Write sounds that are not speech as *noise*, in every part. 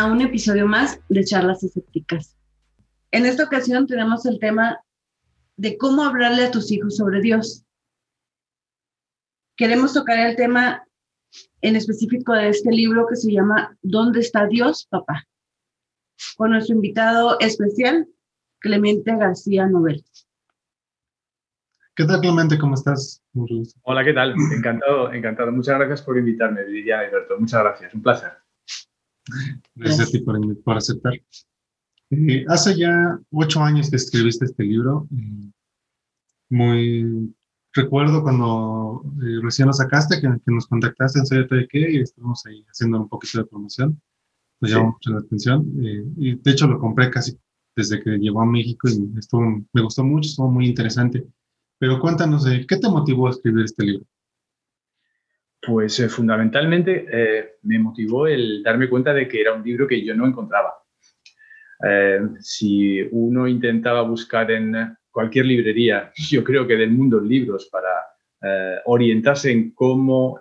A un episodio más de Charlas Escépticas. En esta ocasión tenemos el tema de cómo hablarle a tus hijos sobre Dios. Queremos tocar el tema en específico de este libro que se llama ¿Dónde está Dios, papá? Con nuestro invitado especial, Clemente García Nobel. ¿Qué tal, Clemente? ¿Cómo estás? Hola, ¿qué tal? Encantado, encantado. Muchas gracias por invitarme, Lidia Alberto. Muchas gracias, un placer. Gracias a ti por, aceptar. Eh, hace ya ocho años que escribiste este libro. Eh, muy recuerdo cuando eh, recién lo sacaste, que, nos contactaste en de qué y estuvimos ahí haciendo un poquito de promoción. Nos llamó mucho la atención. y de hecho lo compré casi desde que llegó a México y estuvo, me gustó mucho, estuvo muy interesante. Pero cuéntanos, ¿qué te motivó a escribir este libro? Pues eh, fundamentalmente eh, me motivó el darme cuenta de que era un libro que yo no encontraba. Eh, si uno intentaba buscar en cualquier librería, *laughs* yo creo que del mundo libros para orientarse en cómo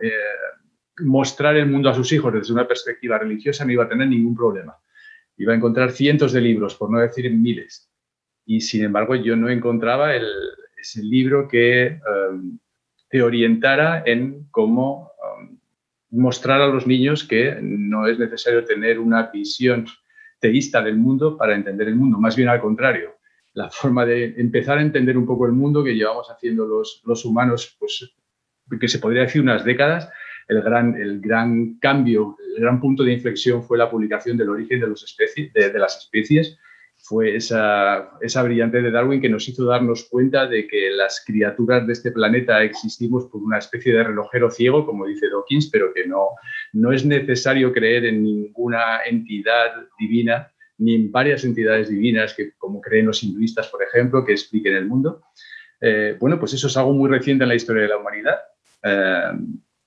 mostrar el mundo a sus hijos desde una perspectiva religiosa, no iba a tener ningún problema. Iba a encontrar cientos de libros, por no decir miles. Y sin embargo, yo no encontraba el, ese libro que te orientara en cómo mostrar a los niños que no es necesario tener una visión teísta del mundo para entender el mundo, más bien al contrario. La forma de empezar a entender un poco el mundo que llevamos haciendo los, los humanos, pues que se podría decir unas décadas, el gran, el gran cambio, el gran punto de inflexión fue la publicación del origen de, de las especies fue esa, esa brillante de Darwin que nos hizo darnos cuenta de que las criaturas de este planeta existimos por una especie de relojero ciego, como dice Dawkins, pero que no, no es necesario creer en ninguna entidad divina, ni en varias entidades divinas, que, como creen los hinduistas, por ejemplo, que expliquen el mundo. Eh, bueno, pues eso es algo muy reciente en la historia de la humanidad. Eh,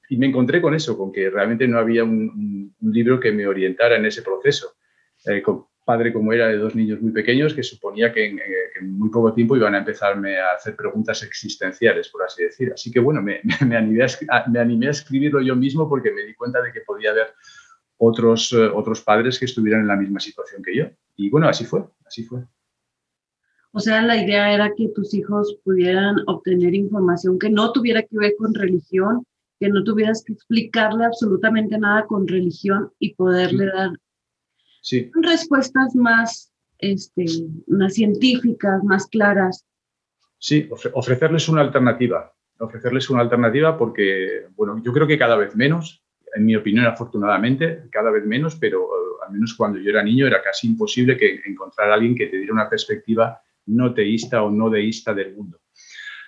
y me encontré con eso, con que realmente no había un, libro que me orientara en ese proceso. Eh, padre como era de dos niños muy pequeños que suponía que en, muy poco tiempo iban a empezarme a hacer preguntas existenciales, por así decir. Así que bueno, me, *laughs* me, animé, a, me animé, a, escribirlo yo mismo porque me di cuenta de que podía haber otros, eh, otros padres que estuvieran en la misma situación que yo. Y bueno, así fue, así fue. O sea, la idea era que tus hijos pudieran obtener información que no tuviera que ver con religión, que no tuvieras que explicarle absolutamente nada con religión y poderle dar sí. respuestas más, este, más científicas, más claras. Sí, ofrecerles una alternativa, ofrecerles una alternativa porque, bueno, yo creo que cada vez menos, en mi opinión, afortunadamente, cada vez menos, pero eh, al menos cuando yo era niño era casi imposible que encontrar a alguien que te diera una perspectiva no teísta o no deísta del mundo.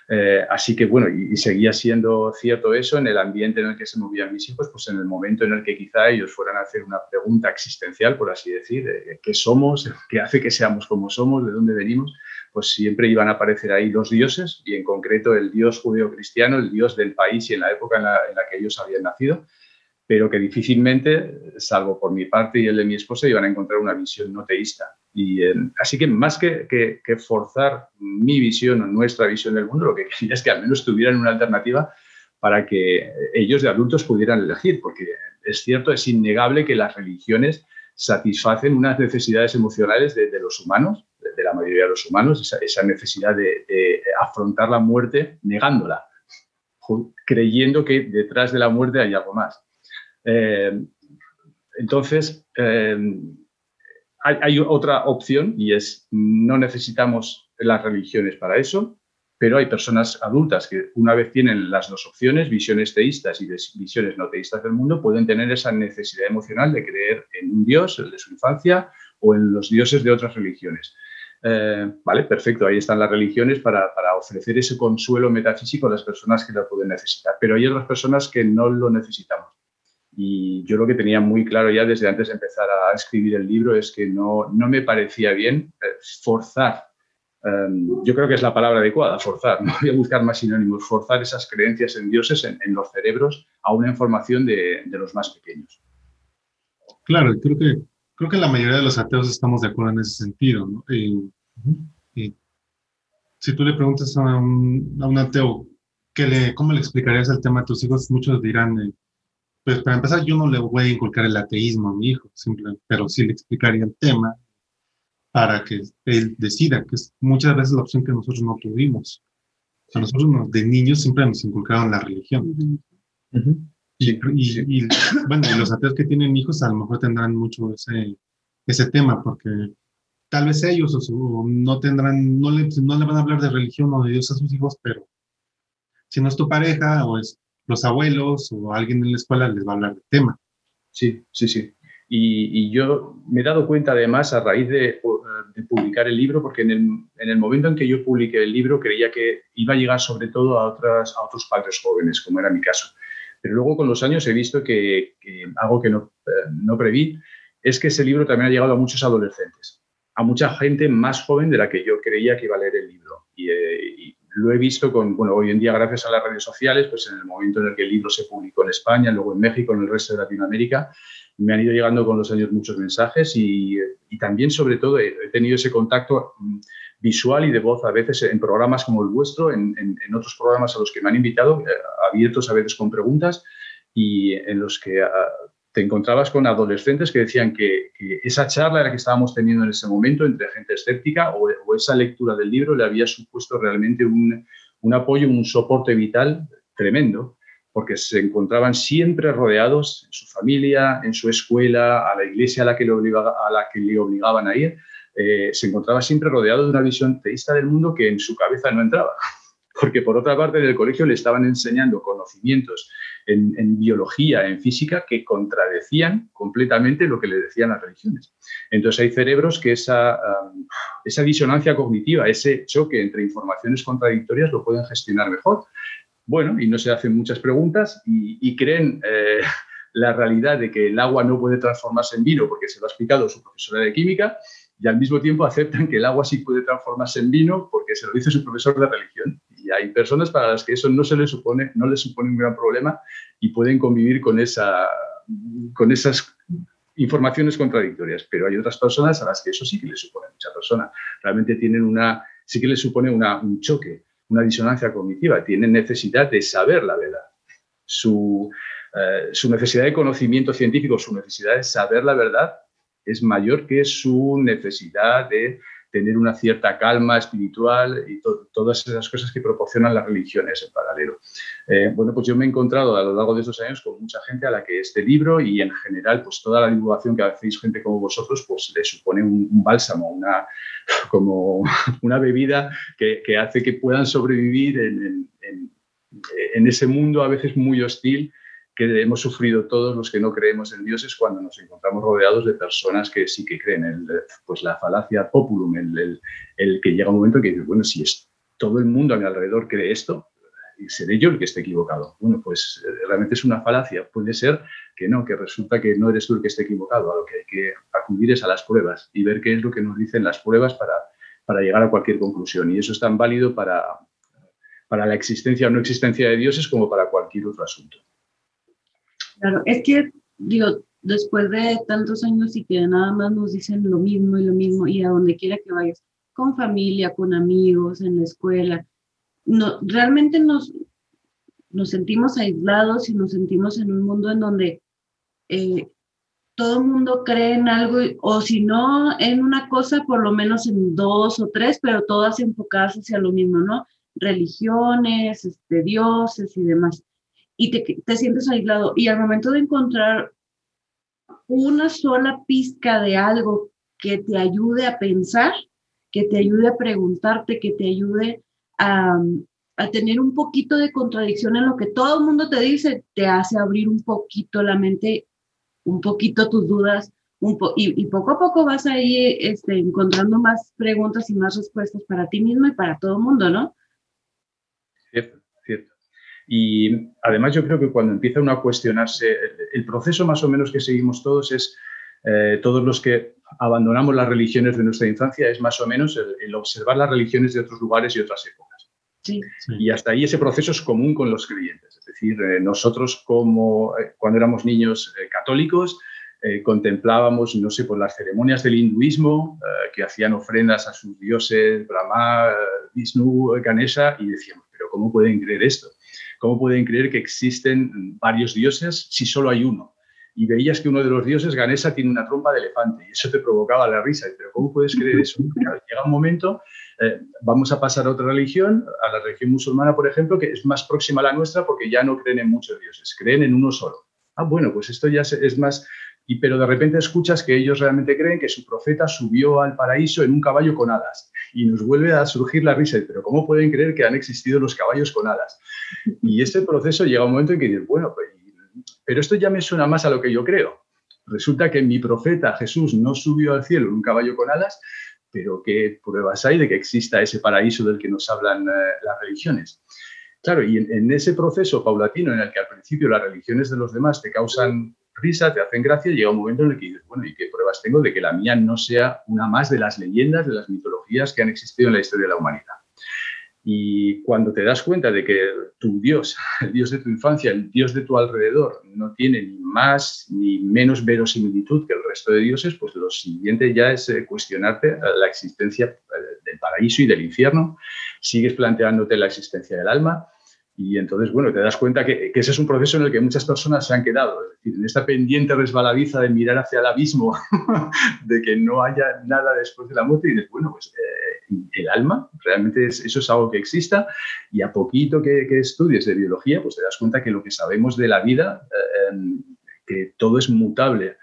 Eh, así que bueno, y, seguía siendo cierto eso en el ambiente en el que se movían mis hijos, pues en el momento en el que quizá ellos fueran a hacer una pregunta existencial, por así decir, qué somos, *laughs* qué hace que seamos como somos, de dónde venimos, pues siempre iban a aparecer ahí los dioses y en concreto el dios judeo-cristiano, el dios del país y en la época en la que ellos habían nacido pero que difícilmente, salvo por mi parte y el de mi esposa, iban a encontrar una visión no teísta. Y, eh, así que más que, forzar mi visión o nuestra visión del mundo, lo que *laughs* quería es que al menos tuvieran una alternativa para que ellos de adultos pudieran elegir, porque es cierto, es innegable que las religiones satisfacen unas necesidades emocionales de, los humanos, de, la mayoría de los humanos, esa, necesidad de afrontar la muerte negándola, creyendo que detrás de la muerte hay algo más. Eh, entonces, eh, hay, otra opción y es no necesitamos las religiones para eso, pero hay personas adultas que una vez tienen las dos opciones, visiones teístas y visiones no teístas del mundo, pueden tener esa necesidad emocional de creer en un dios, el de su infancia, o en los dioses de otras religiones. Eh, vale, perfecto, ahí están las religiones para, para, ofrecer ese consuelo metafísico a las personas que lo pueden necesitar, pero hay otras personas que no lo necesitamos. Y yo lo que tenía muy claro ya desde antes de empezar a escribir el libro es que no, no me parecía bien eh, forzar, em, yo creo que es la palabra adecuada, forzar, *laughs* no voy a buscar más sinónimos, forzar esas creencias en dioses en, los cerebros a una información de, de, los más pequeños. Claro, creo que, creo que la mayoría de los ateos estamos de acuerdo en ese sentido. ¿no? Y, si tú le preguntas a un, a un ateo, que le, ¿cómo le explicarías el tema a tus hijos? Muchos dirán, pues para empezar, yo no le voy a inculcar el ateísmo a mi hijo, simplemente, pero sí le explicaría el tema para que él decida, que es muchas veces la opción que nosotros no tuvimos. A nosotros de niños siempre nos inculcaron la religión. y, bueno, y los ateos que tienen hijos a lo mejor tendrán mucho ese, ese tema, porque tal vez ellos no tendrán, no le, no le van a hablar de religión o de Dios a sus hijos, pero si no es tu pareja o es los abuelos o alguien en la escuela les va a hablar del tema. Sí, sí, sí. Y, yo me he dado cuenta además a raíz de, publicar el libro, porque en el, en el, momento en que yo publiqué el libro creía que iba a llegar sobre todo a, otras, a otros padres jóvenes, como era mi caso. Pero luego con los años he visto que, algo que no, eh, no preví es que ese libro también ha llegado a muchos adolescentes, a mucha gente más joven de la que yo creía que iba a leer el libro. y eh, lo he visto con, bueno, hoy en día gracias a las redes sociales, pues en el momento en el que el libro se publicó en España, luego en México, en el resto de Latinoamérica, me han ido llegando con los años muchos mensajes y, también, sobre todo, he, tenido ese contacto mm, visual y de voz a veces en programas como el vuestro, en, en, otros programas a los que me han invitado, eh, abiertos a veces con preguntas y en los que ah, te encontrabas con adolescentes que decían que, esa charla la que estábamos teniendo en ese momento entre gente escéptica o, esa lectura del libro le había supuesto realmente un, apoyo, un soporte vital tremendo, porque se encontraban siempre rodeados en su familia, en su escuela, a la iglesia a la que le, obligaba, a obligaban a ir, eh, se encontraba siempre rodeado de una visión teísta del mundo que en su cabeza no entraba. *laughs* Porque por otra parte en el colegio le estaban enseñando conocimientos en, biología, en física, que contradecían completamente lo que le decían las religiones. Entonces hay cerebros que esa, esa disonancia cognitiva, ese choque entre informaciones contradictorias lo pueden gestionar mejor. Bueno, y no se hacen muchas preguntas y, creen eh, *laughs* la realidad de que el agua no puede transformarse en vino porque se lo ha explicado su profesora de química y al mismo tiempo aceptan que el agua sí puede transformarse en vino porque se lo dice su profesor de religión. Y hay personas para las que eso no se les supone, no les supone un gran problema y pueden convivir con, esa, con esas informaciones contradictorias. Pero hay otras personas a las que eso sí que les supone mucha persona. Realmente tienen una, sí que les supone un choque, una disonancia cognitiva. Tienen necesidad de saber la verdad. Su, eh, su necesidad de conocimiento científico, su necesidad de saber la verdad es mayor que su necesidad de tener una cierta calma espiritual y todas esas cosas que proporcionan las religiones en paralelo. Eh, bueno, pues yo me he encontrado a lo largo de estos años con mucha gente a la que este libro y en general pues toda la divulgación que hacéis gente como vosotros pues le supone un, bálsamo, una, *laughs* como una bebida que, hace que puedan sobrevivir en, en ese mundo a veces muy hostil que hemos sufrido todos los que no creemos en Dios es cuando nos encontramos rodeados de personas que sí que creen, el, pues la falacia populum, el, el, que llega un momento que dice, bueno, si es, todo el mundo a mi alrededor cree esto, seré yo el que esté equivocado. Bueno, pues eh, realmente es una falacia. Puede ser que no, que resulta que no eres tú el que esté equivocado. A lo que hay que acudir es a las pruebas y ver qué es lo que nos dicen las pruebas para, para llegar a cualquier conclusión. Y eso es tan válido para, para la existencia o no existencia de dioses como para cualquier otro asunto. Claro, es que, digo, después de tantos años y que nada más nos dicen lo mismo y lo mismo y a donde quiera que vayas, con familia, con amigos, en la escuela, no, realmente nos, nos sentimos aislados y nos sentimos en un mundo en donde eh, todo el mundo cree en algo, o si no en una cosa, por lo menos en dos o tres, pero todas enfocadas hacia lo mismo, ¿no? Religiones, este, dioses y demás y te, te sientes aislado. Y al momento de encontrar una sola pizca de algo que te ayude a pensar, que te ayude a preguntarte, que te ayude a, a, tener un poquito de contradicción en lo que todo el mundo te dice, te hace abrir un poquito la mente, un poquito tus dudas, un y, y, poco a poco vas ahí este, encontrando más preguntas y más respuestas para ti mismo y para todo el mundo, ¿no? Cierto, cierto. Y además yo creo que cuando empieza uno a cuestionarse, el, proceso más o menos que seguimos todos es, eh, todos los que abandonamos las religiones de nuestra infancia, es más o menos el, observar las religiones de otros lugares y otras épocas. Sí. Y hasta ahí ese proceso es común con los creyentes. Es decir, eh, nosotros como eh, cuando éramos niños católicos, contemplábamos, no sé, por las ceremonias del hinduismo, que hacían ofrendas a sus dioses, Brahma, Vishnu, Ganesha, y decíamos, pero ¿cómo pueden creer esto? ¿Cómo pueden creer que existen varios dioses si solo hay uno? Y veías que uno de los dioses, Ganesa, tiene una trompa de elefante y eso te provocaba la risa. Pero ¿cómo puedes creer eso? *laughs* llega un momento, eh, vamos a pasar a otra religión, a la religión musulmana, por ejemplo, que es más próxima a la nuestra porque ya no creen en muchos dioses, creen en uno solo. Ah, bueno, pues esto ya es más y, pero de repente escuchas que ellos realmente creen que su profeta subió al paraíso en un caballo con alas y nos vuelve a surgir la risa, pero ¿cómo pueden creer que han existido los caballos con alas? Y ese proceso llega un momento en que dices, bueno, pues, pero esto ya me suena más a lo que yo creo. Resulta que mi profeta Jesús no subió al cielo en un caballo con alas, pero ¿qué pruebas hay de que exista ese paraíso del que nos hablan eh, las religiones? Claro, y en, ese proceso paulatino en el que al principio las religiones de los demás te causan risa, te hacen gracia, llega un momento en el que dices, bueno, ¿y qué pruebas tengo de que la mía no sea una más de las leyendas, de las mitologías que han existido en la historia de la humanidad? Y cuando te das cuenta de que tu Dios, *laughs* el Dios de tu infancia, el Dios de tu alrededor, no tiene ni más ni menos verosimilitud que el resto de dioses, pues lo siguiente ya es eh, cuestionarte eh, la existencia eh, del paraíso y del infierno. Sigues planteándote la existencia del alma y entonces, bueno, te das cuenta que, ese es un proceso en el que muchas personas se han quedado, es decir, en esta pendiente resbaladiza de mirar hacia el abismo, *laughs* de que no haya nada después de la muerte, y dices, bueno, pues eh, el alma, realmente eso es algo que exista, y a poquito que, estudies de biología, pues te das cuenta que lo que sabemos de la vida, eh, que todo es mutable,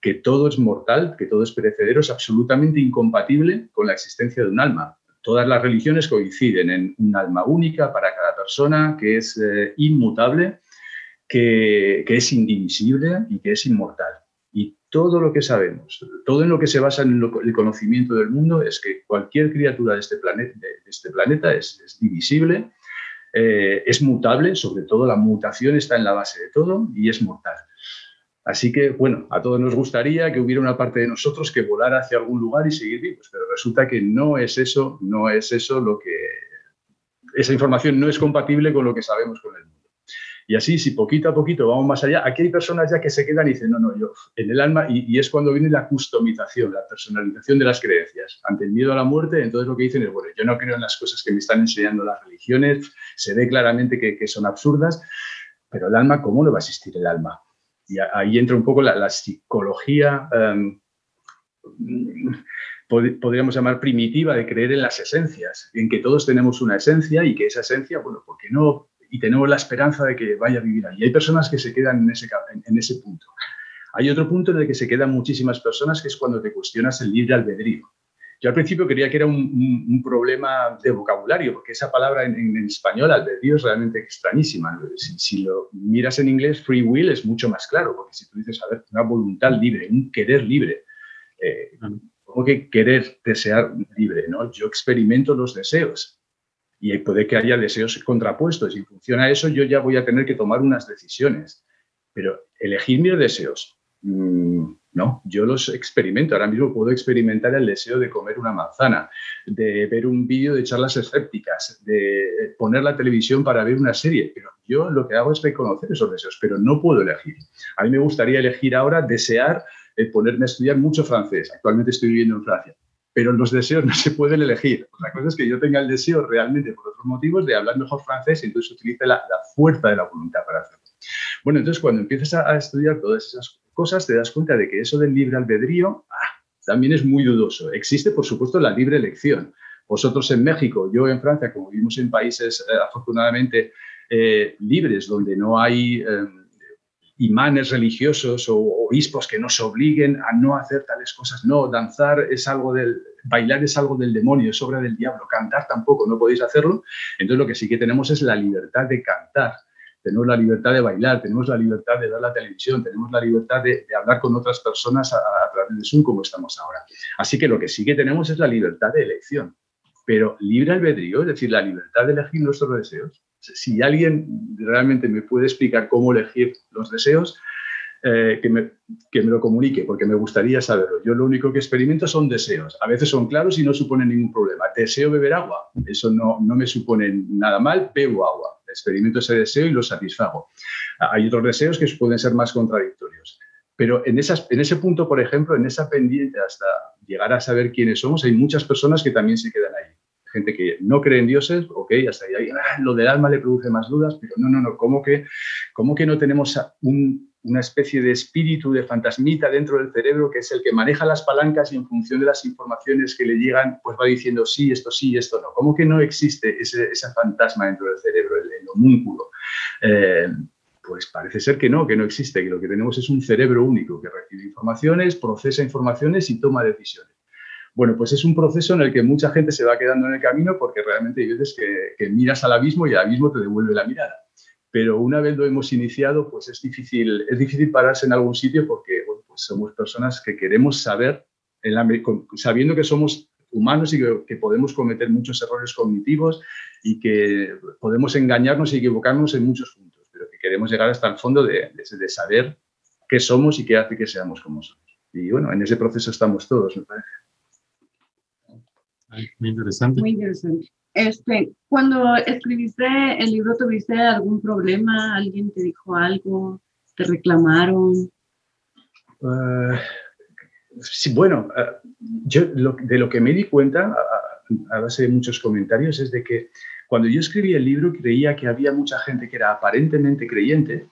que todo es mortal, que todo es perecedero, es absolutamente incompatible con la existencia de un alma todas las religiones coinciden en un alma única para cada persona, que es eh, inmutable, que, es indivisible y que es inmortal. Y todo lo que sabemos, todo en lo que se basa en el conocimiento del mundo es que cualquier criatura de este de, este planeta es, divisible, eh, es mutable, sobre todo la mutación está en la base de todo y es mortal. Así que, bueno, a todos nos gustaría que hubiera una parte de nosotros que volara hacia algún lugar y seguir vivos, pero resulta que no es eso, no es eso lo que... Esa información no es compatible con lo que sabemos con el mundo. Y así, si poquito a poquito vamos más allá, aquí hay personas ya que se quedan y dicen, no, no, yo, en el alma, y, es cuando viene la customización, la personalización de las creencias. Ante el miedo a la muerte, entonces lo que dicen es, bueno, yo no creo en las cosas que me están enseñando las religiones, se ve claramente que, que son absurdas, pero el alma, ¿cómo no va a existir el alma? Y ahí entra un poco la, psicología, em, podríamos llamar primitiva, de creer en las esencias, en que todos tenemos una esencia y que esa esencia, bueno, ¿por qué no? Y tenemos la esperanza de que vaya a vivir ahí. Hay personas que se quedan en ese, en ese punto. Hay otro punto en el que se quedan muchísimas personas, que es cuando te cuestionas el libre albedrío. Yo al principio creía que era un, problema de vocabulario, porque esa palabra en, español, albedrío, es realmente extrañísima. Si, lo miras en inglés, free will es mucho más claro, porque si tú dices, a ver, una voluntad libre, un querer libre, eh, ¿cómo que querer, desear libre? ¿no? Yo experimento los deseos y puede que haya deseos contrapuestos. Y en función a eso, yo ya voy a tener que tomar unas decisiones. Pero elegir mis deseos, mm, no, yo los experimento. Ahora mismo puedo experimentar el deseo de comer una manzana, de ver un vídeo de charlas escépticas, de poner la televisión para ver una serie. Pero yo lo que hago es reconocer esos deseos, pero no puedo elegir. A mí me gustaría elegir ahora desear eh, ponerme a estudiar mucho francés. Actualmente estoy viviendo en Francia. Pero los deseos no se pueden elegir. La cosa es que yo tenga el deseo realmente por otros motivos de hablar mejor francés y entonces utilice la, fuerza de la voluntad para hacerlo. Bueno, entonces cuando empiezas a, a estudiar todas esas cosas te das cuenta de que eso del libre albedrío ah, también es muy dudoso. Existe, por supuesto, la libre elección. Vosotros en México, yo en Francia, como vivimos en países eh, afortunadamente eh, libres, donde no hay eh, imanes religiosos o obispos que nos obliguen a no hacer tales cosas. No, danzar es algo del, bailar es algo del demonio, es obra del diablo, cantar tampoco, no podéis hacerlo. Entonces lo que sí que tenemos es la libertad de cantar tenemos la libertad de bailar, tenemos la libertad de ver la televisión, tenemos la libertad de, hablar con otras personas a, través de Zoom como estamos ahora. Así que lo que sí que tenemos es la libertad de elección, pero libre albedrío, es decir, la libertad de elegir nuestros deseos. Si alguien realmente me puede explicar cómo elegir los deseos, eh, que, me, que, me, lo comunique, porque me gustaría saberlo. Yo lo único que experimento son deseos. A veces son claros y no suponen ningún problema. Deseo beber agua, eso no, no me supone nada mal, bebo agua experimento ese deseo y lo satisfago. Hay otros deseos que pueden ser más contradictorios. Pero en, esas, en ese punto, por ejemplo, en esa pendiente hasta llegar a saber quiénes somos, hay muchas personas que también se quedan ahí. gente que no cree en dioses, ok, hasta ahí, ah, lo del alma le produce más dudas, pero no, no, no, ¿cómo que, cómo que no tenemos una especie de espíritu, de fantasmita dentro del cerebro que es el que maneja las palancas y en función de las informaciones que le llegan, pues va diciendo sí, esto sí, esto no? ¿Cómo que no existe ese, fantasma dentro del cerebro, el, homúnculo? Eh, pues parece ser que no, que no existe, que lo que tenemos es un cerebro único que recibe informaciones, procesa informaciones y toma decisiones. Bueno, pues es un proceso en el que mucha gente se va quedando en el camino porque realmente hay veces que, miras al abismo y el abismo te devuelve la mirada. Pero una vez lo hemos iniciado, pues es difícil, es difícil pararse en algún sitio porque pues somos personas que queremos saber, sabiendo que somos humanos y que, podemos cometer muchos errores cognitivos y que podemos engañarnos y equivocarnos en muchos puntos queremos llegar hasta el fondo de, de, saber qué somos y qué hace que seamos como somos. Y bueno, en ese proceso estamos todos, me parece. muy interesante. Muy interesante. Este, cuando escribiste el libro, ¿tuviste algún problema? ¿Alguien te dijo algo? ¿Te reclamaron? Uh, sí, bueno, uh, yo de lo que me di cuenta, a, a, base de muchos comentarios, es de que cuando yo escribí el libro creía que había mucha gente que era aparentemente creyente,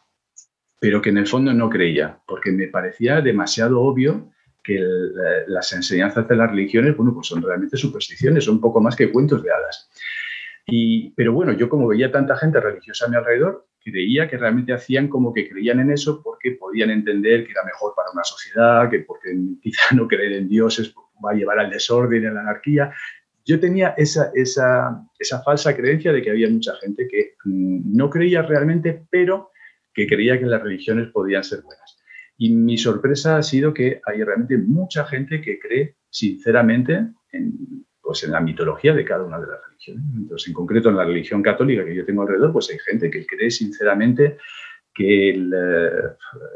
pero que en el fondo no creía, porque me parecía demasiado obvio que las enseñanzas de las religiones, bueno, pues son realmente supersticiones, son poco más que cuentos de hadas. Y, pero bueno, yo como veía tanta gente religiosa a mi alrededor, creía que realmente hacían como que creían en eso porque podían entender que era mejor para una sociedad, que porque *laughs* quizá no creer en dioses va a llevar al desorden a la anarquía. Yo tenía esa, esa, esa falsa creencia de que había mucha gente que mm, no creía realmente, pero que creía que las religiones podían ser buenas. Y mi sorpresa ha sido que hay realmente mucha gente que cree sinceramente en, pues en la mitología de cada una de las religiones. Entonces, en concreto en la religión católica que yo tengo alrededor, pues hay gente que cree sinceramente que eh,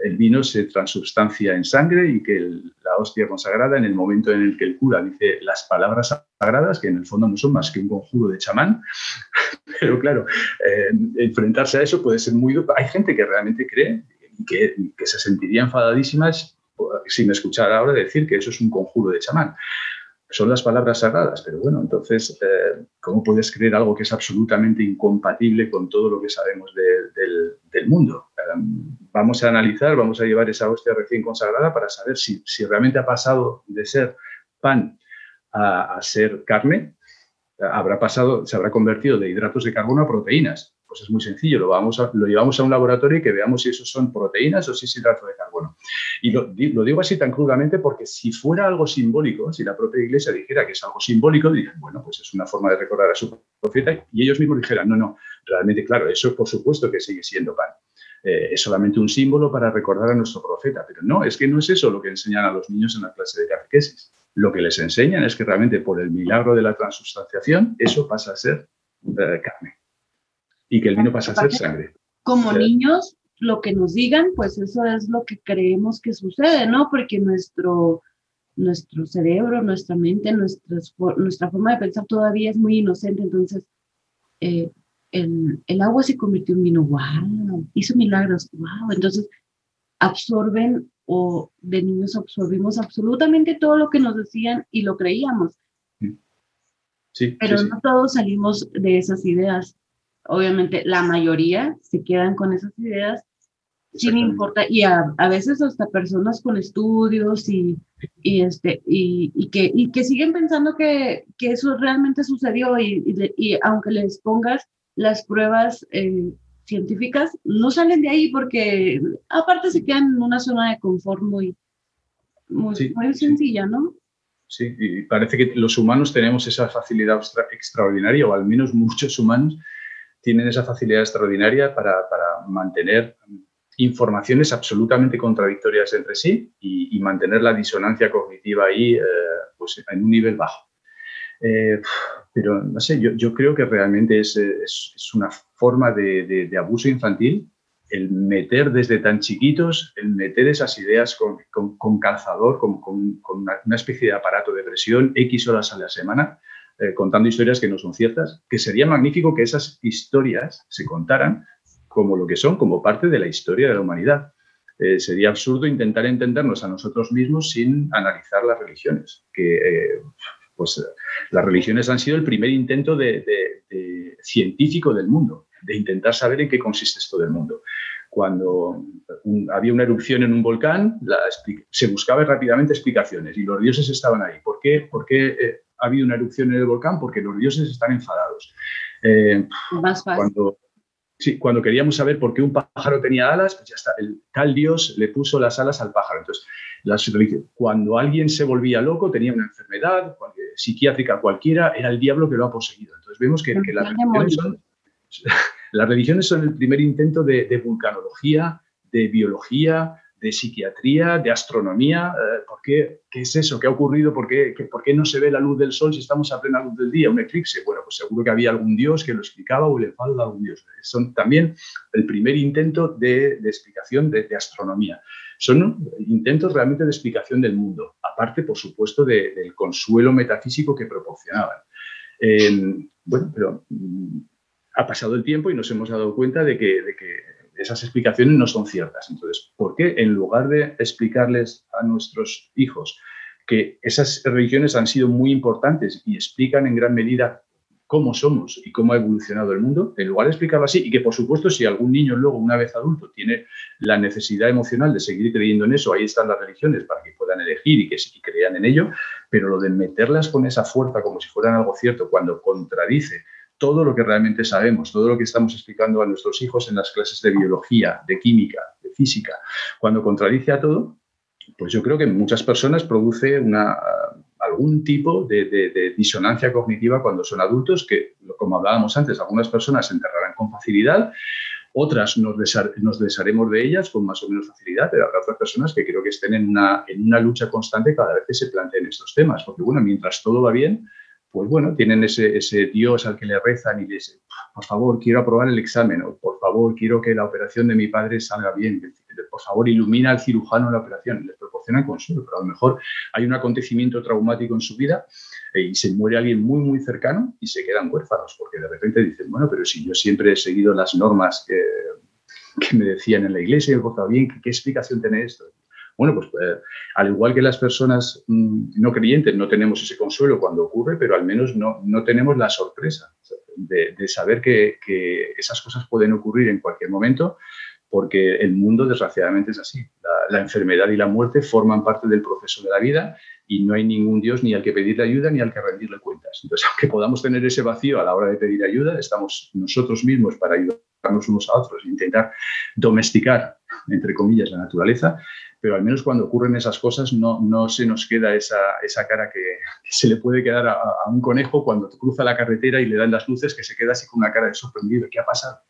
el, vino se transubstancia en sangre y que la hostia consagrada, en el momento en el que el cura dice las palabras sagradas, que en el fondo no son más que un conjuro de chamán, *laughs* pero claro, eh, enfrentarse a eso puede ser muy... Hay gente que realmente cree que, se sentiría enfadadísimas si me escuchara ahora decir que eso es un conjuro de chamán son las palabras sagradas, pero bueno, entonces, eh, ¿cómo puedes creer algo que es absolutamente incompatible con todo lo que sabemos del, mundo? Eh, vamos a analizar, vamos a llevar esa hostia recién consagrada para saber si, realmente ha pasado de ser pan a, a ser carne, habrá pasado, se habrá convertido de hidratos de carbono a proteínas. Pues es muy sencillo, lo, vamos lo llevamos a un laboratorio y que veamos si eso son proteínas o si es hidrato de carbono. Y lo, digo así tan crudamente porque si fuera algo simbólico, si la propia iglesia dijera que es algo simbólico, dirían, bueno, pues es una forma de recordar a su profeta y ellos mismos dijeran, no, no, realmente, claro, eso por supuesto que sigue siendo pan. Eh, es solamente un símbolo para recordar a nuestro profeta, pero no, es que no es eso lo que enseñan a los niños en la clase de catequesis. Lo que les enseñan es que realmente por el milagro de la transustanciación, eso pasa a ser eh, carne y que el vino pasa a ser sangre. Como niños, lo que nos digan, pues eso es lo que creemos que sucede, ¿no? Porque nuestro, nuestro cerebro, nuestra mente, nuestra, nuestra forma de pensar todavía es muy inocente, entonces eh, el, el, agua se convirtió en vino, wow, hizo milagros, wow, entonces absorben o de niños absorbimos absolutamente todo lo que nos decían y lo creíamos. Sí, Pero no todos salimos de esas ideas obviamente la mayoría se quedan con esas ideas sin importar, y a, a, veces hasta personas con estudios y, y este, y, y, que, y que siguen pensando que, que eso realmente sucedió y, y, aunque les pongas las pruebas eh, científicas, no salen de ahí porque aparte se quedan en una zona de confort muy, muy, muy sencilla, ¿no? Sí, y parece que los humanos tenemos esa facilidad extraordinaria, o al menos muchos humanos, tienen esa facilidad extraordinaria para, mantener informaciones absolutamente contradictorias entre sí y, mantener la disonancia cognitiva ahí eh, pues en un nivel bajo. Eh, pero no sé, yo, creo que realmente es, una forma de, abuso infantil el meter desde tan chiquitos, el meter esas ideas con, calzador, con, una, una, especie de aparato de presión, X horas a la semana, eh, contando historias que no son ciertas, que sería magnífico que esas historias se contaran como lo que son, como parte de la historia de la humanidad. Eh, sería absurdo intentar entendernos a nosotros mismos sin analizar las religiones, que eh, pues las religiones han sido el primer intento de, científico del mundo, de intentar saber en qué consiste esto del mundo. Cuando había una erupción en un volcán, se buscaba rápidamente explicaciones y los dioses estaban ahí. ¿Por qué, ¿Por qué ha habido una erupción en el volcán? Porque los dioses están enfadados. Eh, Más fácil. Cuando, Sí, cuando queríamos saber por qué un pájaro tenía alas, pues ya está, el tal dios le puso las alas al pájaro. Entonces, cuando alguien se volvía loco, tenía una enfermedad psiquiátrica cualquiera, era el diablo que lo ha poseído. Entonces vemos que, las, religiones son, *laughs* las, religiones son, el primer intento de, de vulcanología, de biología, de psiquiatría, de astronomía. Eh, ¿Por qué? ¿Qué es eso? ¿Qué ha ocurrido? ¿Por qué, ¿Por qué no se ve la luz del sol si estamos a plena luz del día? ¿Un eclipse? Bueno, pues seguro que había algún dios que lo explicaba o le falta algún dios. Son también el primer intento de, explicación de, astronomía. Son intentos realmente de explicación del mundo, aparte, por supuesto, del consuelo metafísico que proporcionaban. bueno, pero mm, ha pasado el tiempo y nos hemos dado cuenta de que esas explicaciones no son ciertas. Entonces, ¿por qué en lugar de explicarles a nuestros hijos que esas religiones han sido muy importantes y explican en gran medida cómo somos y cómo ha evolucionado el mundo, en lugar de explicarlo así, y que por supuesto si algún niño luego, una vez adulto, tiene la necesidad emocional de seguir creyendo en eso, ahí están las religiones para que puedan elegir y que crean en ello, pero lo de meterlas con esa fuerza como si fueran algo cierto cuando contradice todo lo que realmente sabemos, todo lo que estamos explicando a nuestros hijos en las clases de biología, de química, de física, cuando contradice a todo, pues yo creo que muchas personas produce algún tipo de, disonancia cognitiva cuando son adultos, que como hablábamos antes, algunas personas se enterrarán con facilidad, otras nos, nos desharemos de ellas con más o menos facilidad, pero habrá otras personas que creo que estén en una, en una lucha constante cada vez que se planteen estos temas, porque bueno, mientras todo va bien, pues bueno, tienen ese, ese, Dios al que le rezan y le dicen, por favor, quiero aprobar el examen, o por favor, quiero que la operación de mi padre salga bien, por favor, ilumina al cirujano la operación, les proporcionan consuelo, pero a lo mejor hay un acontecimiento traumático en su vida eh, y se muere alguien muy, muy cercano y se quedan huérfanos, porque de repente dicen, bueno, pero si yo siempre he seguido las normas que, que me decían en la iglesia y he bien, ¿qué, explicación tiene esto? Bueno, pues eh, al igual que las personas mm, no creyentes no tenemos ese consuelo cuando ocurre, pero al menos no, no tenemos la sorpresa de, saber que, esas cosas pueden ocurrir en cualquier momento, porque el mundo desgraciadamente es así. La, enfermedad y la muerte forman parte del proceso de la vida y no hay ningún Dios ni al que pedirle ayuda ni al que rendirle cuentas. Entonces, aunque podamos tener ese vacío a la hora de pedir ayuda, estamos nosotros mismos para ayudarnos unos a otros e intentar domesticar, entre comillas, la naturaleza, pero al menos cuando ocurren esas cosas no, no se nos queda esa, esa cara que, se le puede quedar a, un conejo cuando cruza la carretera y le dan las luces, que se queda así con una cara de sorprendido. ¿Qué ha pasado?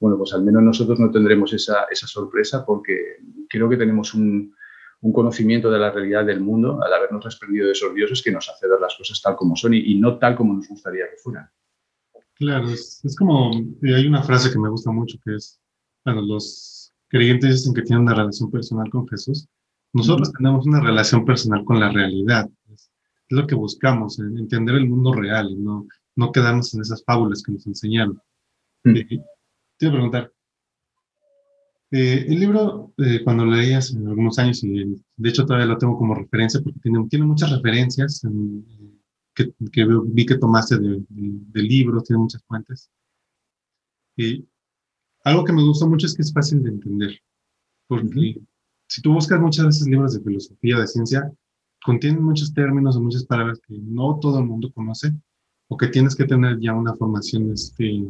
Bueno, pues al menos nosotros no tendremos esa, esa sorpresa porque creo que tenemos un, un, conocimiento de la realidad del mundo al habernos desprendido de esos dioses que nos hace ver las cosas tal como son y, no tal como nos gustaría que fueran. Claro, es, como, hay una frase que me gusta mucho que es, bueno, los creyentes dicen que tienen una relación personal con Jesús. Nosotros tenemos una relación personal con la realidad. Es, lo que buscamos, entender el mundo real y no, no quedarnos en esas fábulas que nos enseñaron. Eh, te iba a preguntar, eh, el libro, eh, cuando lo leías en algunos años, y de hecho todavía lo tengo como referencia porque tiene, tiene muchas referencias que, que, vi que tomaste del de, libro, tiene muchas fuentes. Y algo que me gusta mucho es que es fácil de entender, porque si tú buscas muchas veces libros de filosofía de ciencia, contienen muchos términos o muchas palabras que no todo el mundo conoce, o que tienes que tener ya una formación este,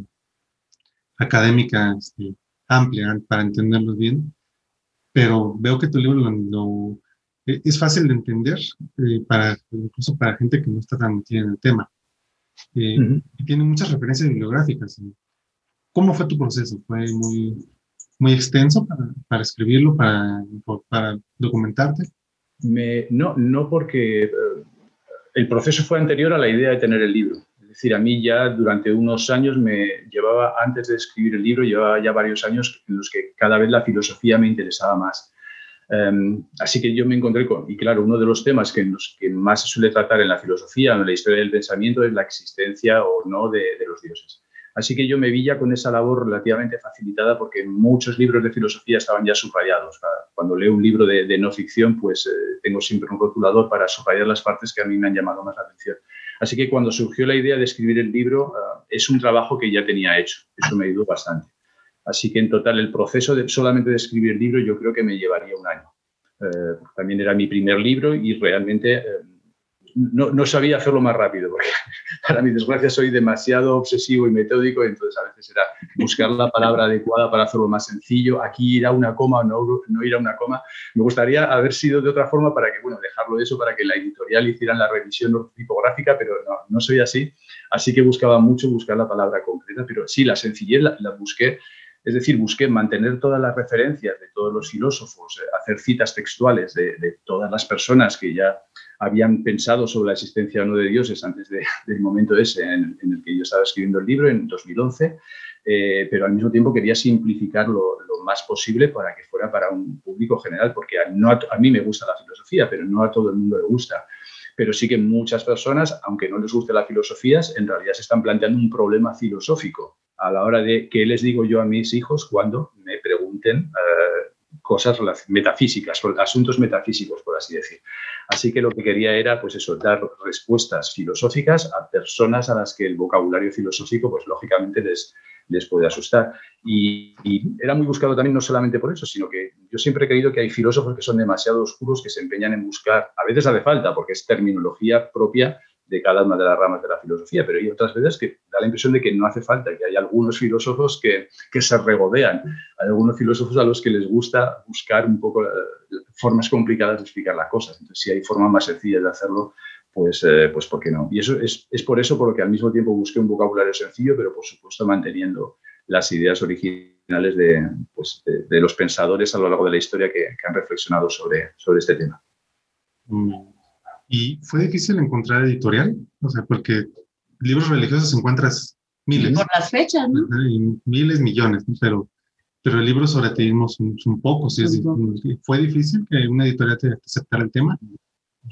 académica este, amplia para entenderlos bien. Pero veo que tu libro lo, e, es fácil de entender, eh, para, incluso para gente que no está tan metida en el tema. Eh, y tiene muchas referencias bibliográficas. ¿Cómo fue tu proceso? ¿Fue muy, muy extenso para, escribirlo, para, para documentarte? Me, no, no porque eh, el proceso fue anterior a la idea de tener el libro. Es decir, a mí ya durante unos años me llevaba, antes de escribir el libro, llevaba ya varios años en los que cada vez la filosofía me interesaba más. Em, así que yo me encontré con, y claro, uno de los temas que, los que más se suele tratar en la filosofía, en la historia del pensamiento, es la existencia o no de, de los dioses. Así que yo me vi ya con esa labor relativamente facilitada porque muchos libros de filosofía estaban ya subrayados. Cuando leo un libro de, no ficción, pues eh, tengo siempre un rotulador para subrayar las partes que a mí me han llamado más la atención. Así que cuando surgió la idea de escribir el libro, ah, es un trabajo que ya tenía hecho. Eso me ayudó bastante. Así que en total el proceso de, solamente de escribir el libro yo creo que me llevaría un año. Eh, también era mi primer libro y realmente... Eh, no, sabía hacerlo más rápido, porque *laughs* para mi desgracia soy demasiado obsesivo y metódico, entonces a veces era buscar la palabra adecuada para hacerlo más sencillo, aquí ir a una coma o no, no ir a una coma. Me gustaría haber sido de otra forma para que, bueno, dejarlo eso, para que la editorial hicieran la revisión tipográfica, pero no, no soy así, así que buscaba mucho buscar la palabra concreta, pero sí, la sencillez la, busqué. Es decir, busqué mantener todas las referencias de todos los filósofos, eh, hacer citas textuales de, todas las personas que ya habían pensado sobre la existencia o no de dioses antes *laughs* del momento ese en, el que yo estaba escribiendo el libro, en 2011, eh, pero al mismo tiempo quería simplificar lo, más posible para que fuera para un público general, porque a, no a, mí me gusta la filosofía, pero no a todo el mundo le gusta. Pero sí que muchas personas, aunque no les guste la filosofía, en realidad se están planteando un problema filosófico a la hora de qué les digo yo a mis hijos cuando me pregunten eh, cosas metafísicas, asuntos metafísicos, por así decir. Así que lo que quería era, pues eso, dar respuestas filosóficas a personas a las que el vocabulario filosófico, pues lógicamente les, les puede asustar. Y, era muy buscado también no solamente por eso, sino que yo siempre he creído que hay filósofos que son demasiado oscuros, que se empeñan en buscar, a veces hace falta, porque es terminología propia de cada una de las ramas de la filosofía, pero hay otras veces que da la impresión de que no hace falta, que hay algunos filósofos que, que se regodean, hay algunos filósofos a los que les gusta buscar un poco formas complicadas de explicar las cosas. Entonces, si hay formas más sencillas de hacerlo, pues, eh, pues ¿por qué no? Y eso es, es, por eso por lo que al mismo tiempo busqué un vocabulario sencillo, pero por supuesto manteniendo las ideas originales de, pues, de, los pensadores a lo largo de la historia que, que han reflexionado sobre, sobre este tema. Mm. ¿Y fue difícil encontrar editorial? O sea, porque libros religiosos encuentras miles. Por las fechas, ¿no? miles, millones, pero, pero libros sobre ti son, son pocos. ¿Fue difícil que una editorial te aceptara el tema?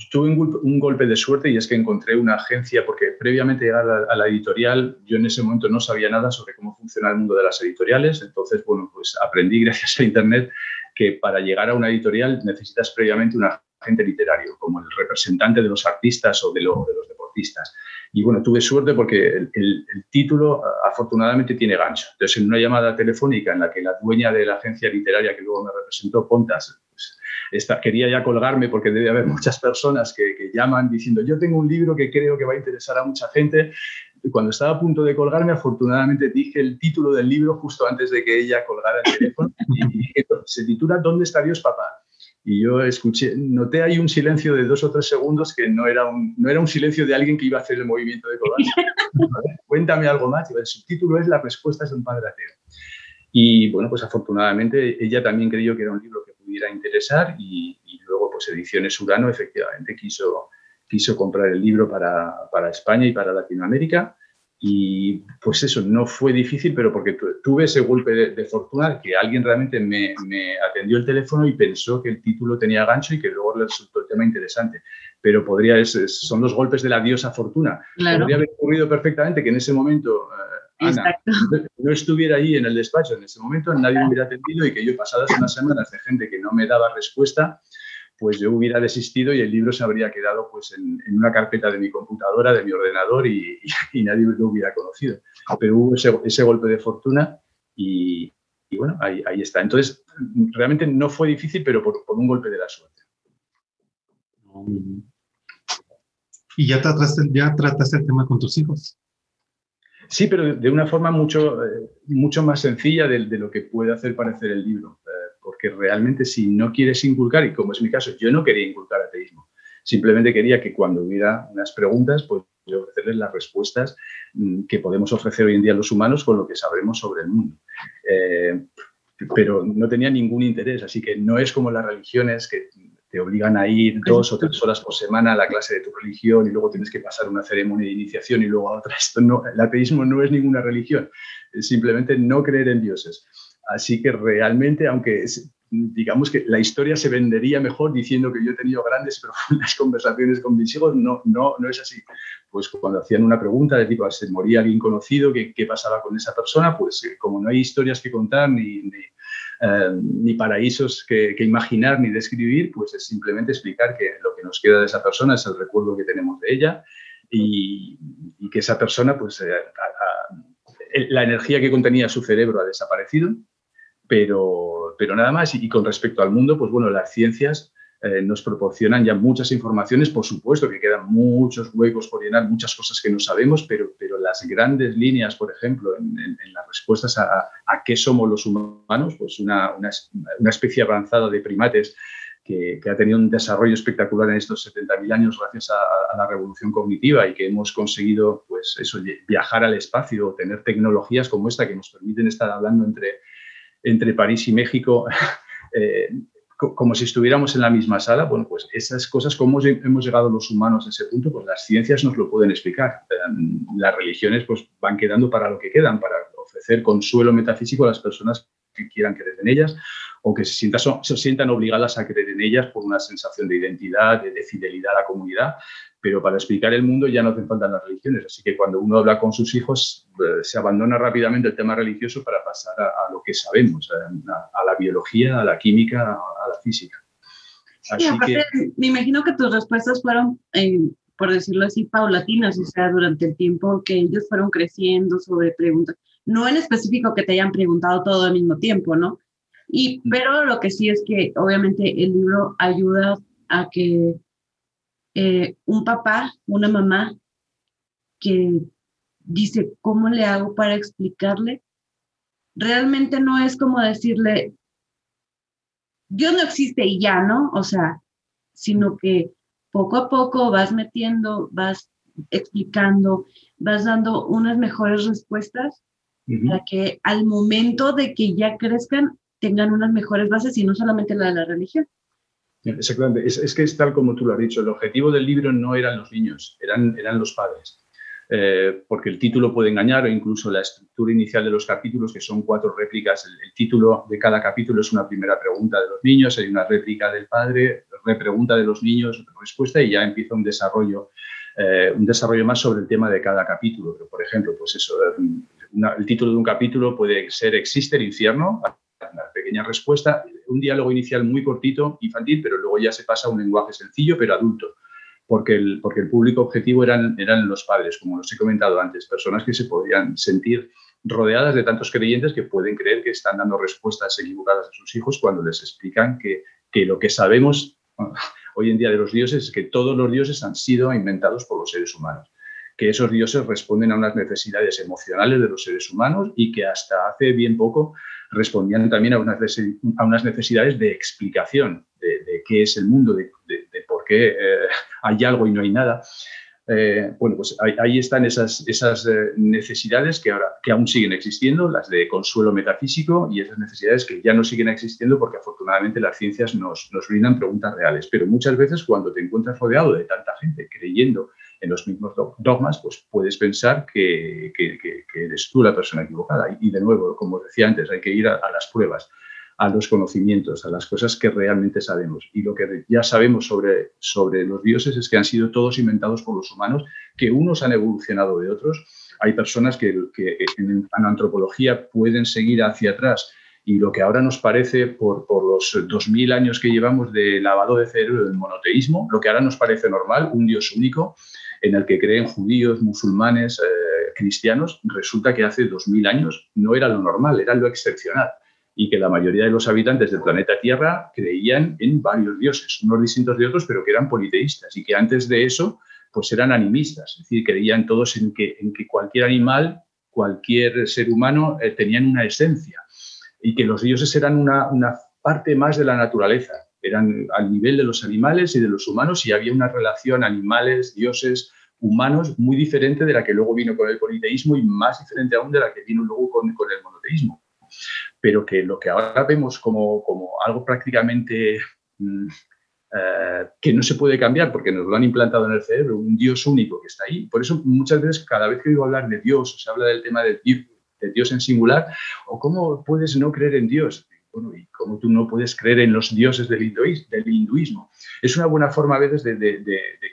Tuve un, golpe de suerte y es que encontré una agencia, porque previamente llegar a, la editorial, yo en ese momento no sabía nada sobre cómo funciona el mundo de las editoriales, entonces, bueno, pues aprendí *laughs* gracias a Internet que para llegar a una editorial necesitas previamente una agente literario, como el representante de los artistas o de, de los deportistas. Y bueno, tuve suerte porque el, título afortunadamente tiene gancho. Entonces, en una llamada telefónica en la que la dueña de la agencia literaria que luego me representó, Pontas, pues, quería ya colgarme porque debe haber muchas personas que, que, llaman diciendo yo tengo un libro que creo que va a interesar a mucha gente. Cuando estaba a punto de colgarme, afortunadamente dije el título del libro justo antes de que ella colgara el teléfono y dije, se titula ¿Dónde está Dios, papá? Y yo escuché, noté ahí un silencio de dos o tres segundos que no era un, no era un silencio de alguien que iba a hacer el movimiento de colgarse. *laughs* Cuéntame algo más. El subtítulo es Las respuestas de un padre ateo. Y bueno, pues afortunadamente ella también creyó que era un libro que pudiera interesar y, luego pues Ediciones Urano efectivamente quiso, quiso comprar el libro para, para España y para Latinoamérica. Y pues eso, no fue difícil, pero porque tuve ese golpe de, fortuna que alguien realmente me, atendió el teléfono y pensó que el título tenía gancho y que luego le resultó el tema interesante. Pero podría, son los golpes de la diosa fortuna. Podría haber ocurrido perfectamente que en ese momento eh, Ana no estuviera ahí en el despacho, en ese momento nadie me hubiera atendido y que yo pasadas unas semanas de gente que no me daba respuesta, pues yo hubiera desistido y el libro se habría quedado pues en, una carpeta de mi computadora, de mi ordenador y, nadie lo hubiera conocido. Pero hubo ese, golpe de fortuna y, bueno, ahí, está. Entonces, realmente no fue difícil, pero por, un golpe de la suerte. ¿Y ya trataste, ya trataste el tema con tus hijos? Sí, pero de una forma mucho, eh, mucho más sencilla de, lo que puede hacer parecer el libro. Porque realmente si no quieres inculcar, y como es mi caso, yo no quería inculcar ateísmo, simplemente quería que cuando hubiera unas preguntas, pues ofrecerles las respuestas mm, que podemos ofrecer hoy en día los humanos con lo que sabremos sobre el mundo. Eh, pero no tenía ningún interés, así que no es como las religiones que te obligan a ir dos o tres horas por semana a la clase de tu religión y luego tienes que pasar una ceremonia de iniciación y luego a otra. Esto no, el ateísmo no es ninguna religión, es simplemente no creer en dioses. Así que realmente, aunque digamos que la historia se vendería mejor diciendo que yo he tenido grandes *laughs* profundas conversaciones con mis hijos. No, no, no es así. Pues cuando hacían una pregunta de tipo, ¿se moría alguien conocido? ¿Qué, qué pasaba con esa persona? Pues eh, como no hay historias que contar ni, ni, eh, paraísos que, que, imaginar ni describir, pues es simplemente explicar que lo que nos queda de esa persona es el recuerdo que tenemos de ella y, y que esa persona, pues eh, la energía que contenía su cerebro ha desaparecido pero, pero nada más. Y, con respecto al mundo, pues bueno, las ciencias eh, nos proporcionan ya muchas informaciones, por supuesto que quedan muchos huecos por llenar, muchas cosas que no sabemos, pero, pero las grandes líneas, por ejemplo, en, las respuestas a, qué somos los humanos, pues una, una, una especie avanzada de primates que, que, ha tenido un desarrollo espectacular en estos 70.000 años gracias a, a, la revolución cognitiva y que hemos conseguido, pues eso, viajar al espacio, tener tecnologías como esta que nos permiten estar hablando entre entre París y México *laughs* eh, como si estuviéramos en la misma sala, bueno, pues esas cosas, cómo hemos llegado los humanos a ese punto, pues las ciencias nos lo pueden explicar. Em, las religiones pues van quedando para lo que quedan, para ofrecer consuelo metafísico a las personas que quieran creer en ellas o que se sientan, obligadas a creer en ellas por una sensación de identidad, de, de fidelidad a la comunidad, pero para explicar el mundo ya no hacen falta las religiones. Así que cuando uno habla con sus hijos, eh, se abandona rápidamente el tema religioso para pasar a, lo que sabemos, a, la biología, a la química, a, la física. Sí, aparte, me imagino que tus respuestas fueron, eh, por decirlo así, paulatinas, o sea, durante el tiempo que ellos fueron creciendo sobre preguntas, no en específico que te hayan preguntado todo al mismo tiempo, ¿no? Y, mm. pero lo que sí es que obviamente el libro ayuda a que eh, un papá, una mamá que dice, ¿cómo le hago para explicarle? Realmente no es como decirle, Dios no existe y ya, ¿no? O sea, sino que poco a poco vas metiendo, vas explicando, vas dando unas mejores respuestas para que al momento de que ya crezcan tengan unas mejores bases y no solamente la de la religión. Exactamente. Es, que es tal como tú lo has dicho. El objetivo del libro no eran los niños, eran, eran los padres. Eh, porque el título puede engañar o incluso la estructura inicial de los capítulos, que son cuatro réplicas. El, título de cada capítulo es una primera pregunta de los niños, hay una réplica del padre, repregunta de los niños, respuesta y ya empieza un desarrollo, eh, un desarrollo más sobre el tema de cada capítulo. Pero, por ejemplo, pues eso, una, el título de un capítulo puede ser ¿Existe el infierno? Una pequeña respuesta, un diálogo inicial muy cortito, infantil, pero luego ya se pasa a un lenguaje sencillo, pero adulto, porque el, porque el público objetivo eran, eran los padres, como os he comentado antes, personas que se podían sentir rodeadas de tantos creyentes que pueden creer que están dando respuestas equivocadas a sus hijos cuando les explican que, que lo que sabemos *laughs* hoy en día de los dioses es que todos los dioses han sido inventados por los seres humanos. Que esos dioses responden a unas necesidades emocionales de los seres humanos y que hasta hace bien poco respondían también a unas, a unas necesidades de explicación de, qué es el mundo, de, por qué eh, hay algo y no hay nada. Eh, bueno, pues ahí, están esas, esas eh, necesidades que, ahora, que aún siguen existiendo, las de consuelo metafísico y esas necesidades que ya no siguen existiendo porque afortunadamente las ciencias nos, nos brindan preguntas reales. Pero muchas veces cuando te encuentras rodeado de tanta gente creyendo en los mismos dogmas, pues puedes pensar que, que, que eres tú la persona equivocada. Y, de nuevo, como decía antes, hay que ir a, a, las pruebas, a los conocimientos, a las cosas que realmente sabemos. Y lo que ya sabemos sobre, sobre los dioses es que han sido todos inventados por los humanos, que unos han evolucionado de otros. Hay personas que, que en la antropología pueden seguir hacia atrás y lo que ahora nos parece, por, por los 2.000 años que llevamos de lavado de cerebro del monoteísmo, lo que ahora nos parece normal, un Dios único, en el que creen judíos, musulmanes, eh, cristianos, resulta que hace 2.000 años no era lo normal, era lo excepcional. Y que la mayoría de los habitantes del planeta Tierra creían en varios dioses, unos distintos de otros, pero que eran politeístas. Y que antes de eso, pues eran animistas, es decir, creían todos en que, cualquier animal, cualquier ser humano eh, tenían una esencia y que los dioses eran una parte más de la naturaleza eran al nivel de los animales y de los humanos y había una relación animales, dioses, humanos muy diferente de la que luego vino con el politeísmo y más diferente aún de la que vino luego con, el monoteísmo. Pero que lo que ahora vemos como, como algo prácticamente mm, eh, que no se puede cambiar porque nos lo han implantado en el cerebro, un Dios único que está ahí. Por eso muchas veces cada vez que oigo hablar de Dios, o se habla del tema de Dios en singular, o cómo puedes no creer en Dios bueno, ¿y cómo tú no puedes creer en los dioses del, hinduismo? Es una buena forma a veces de,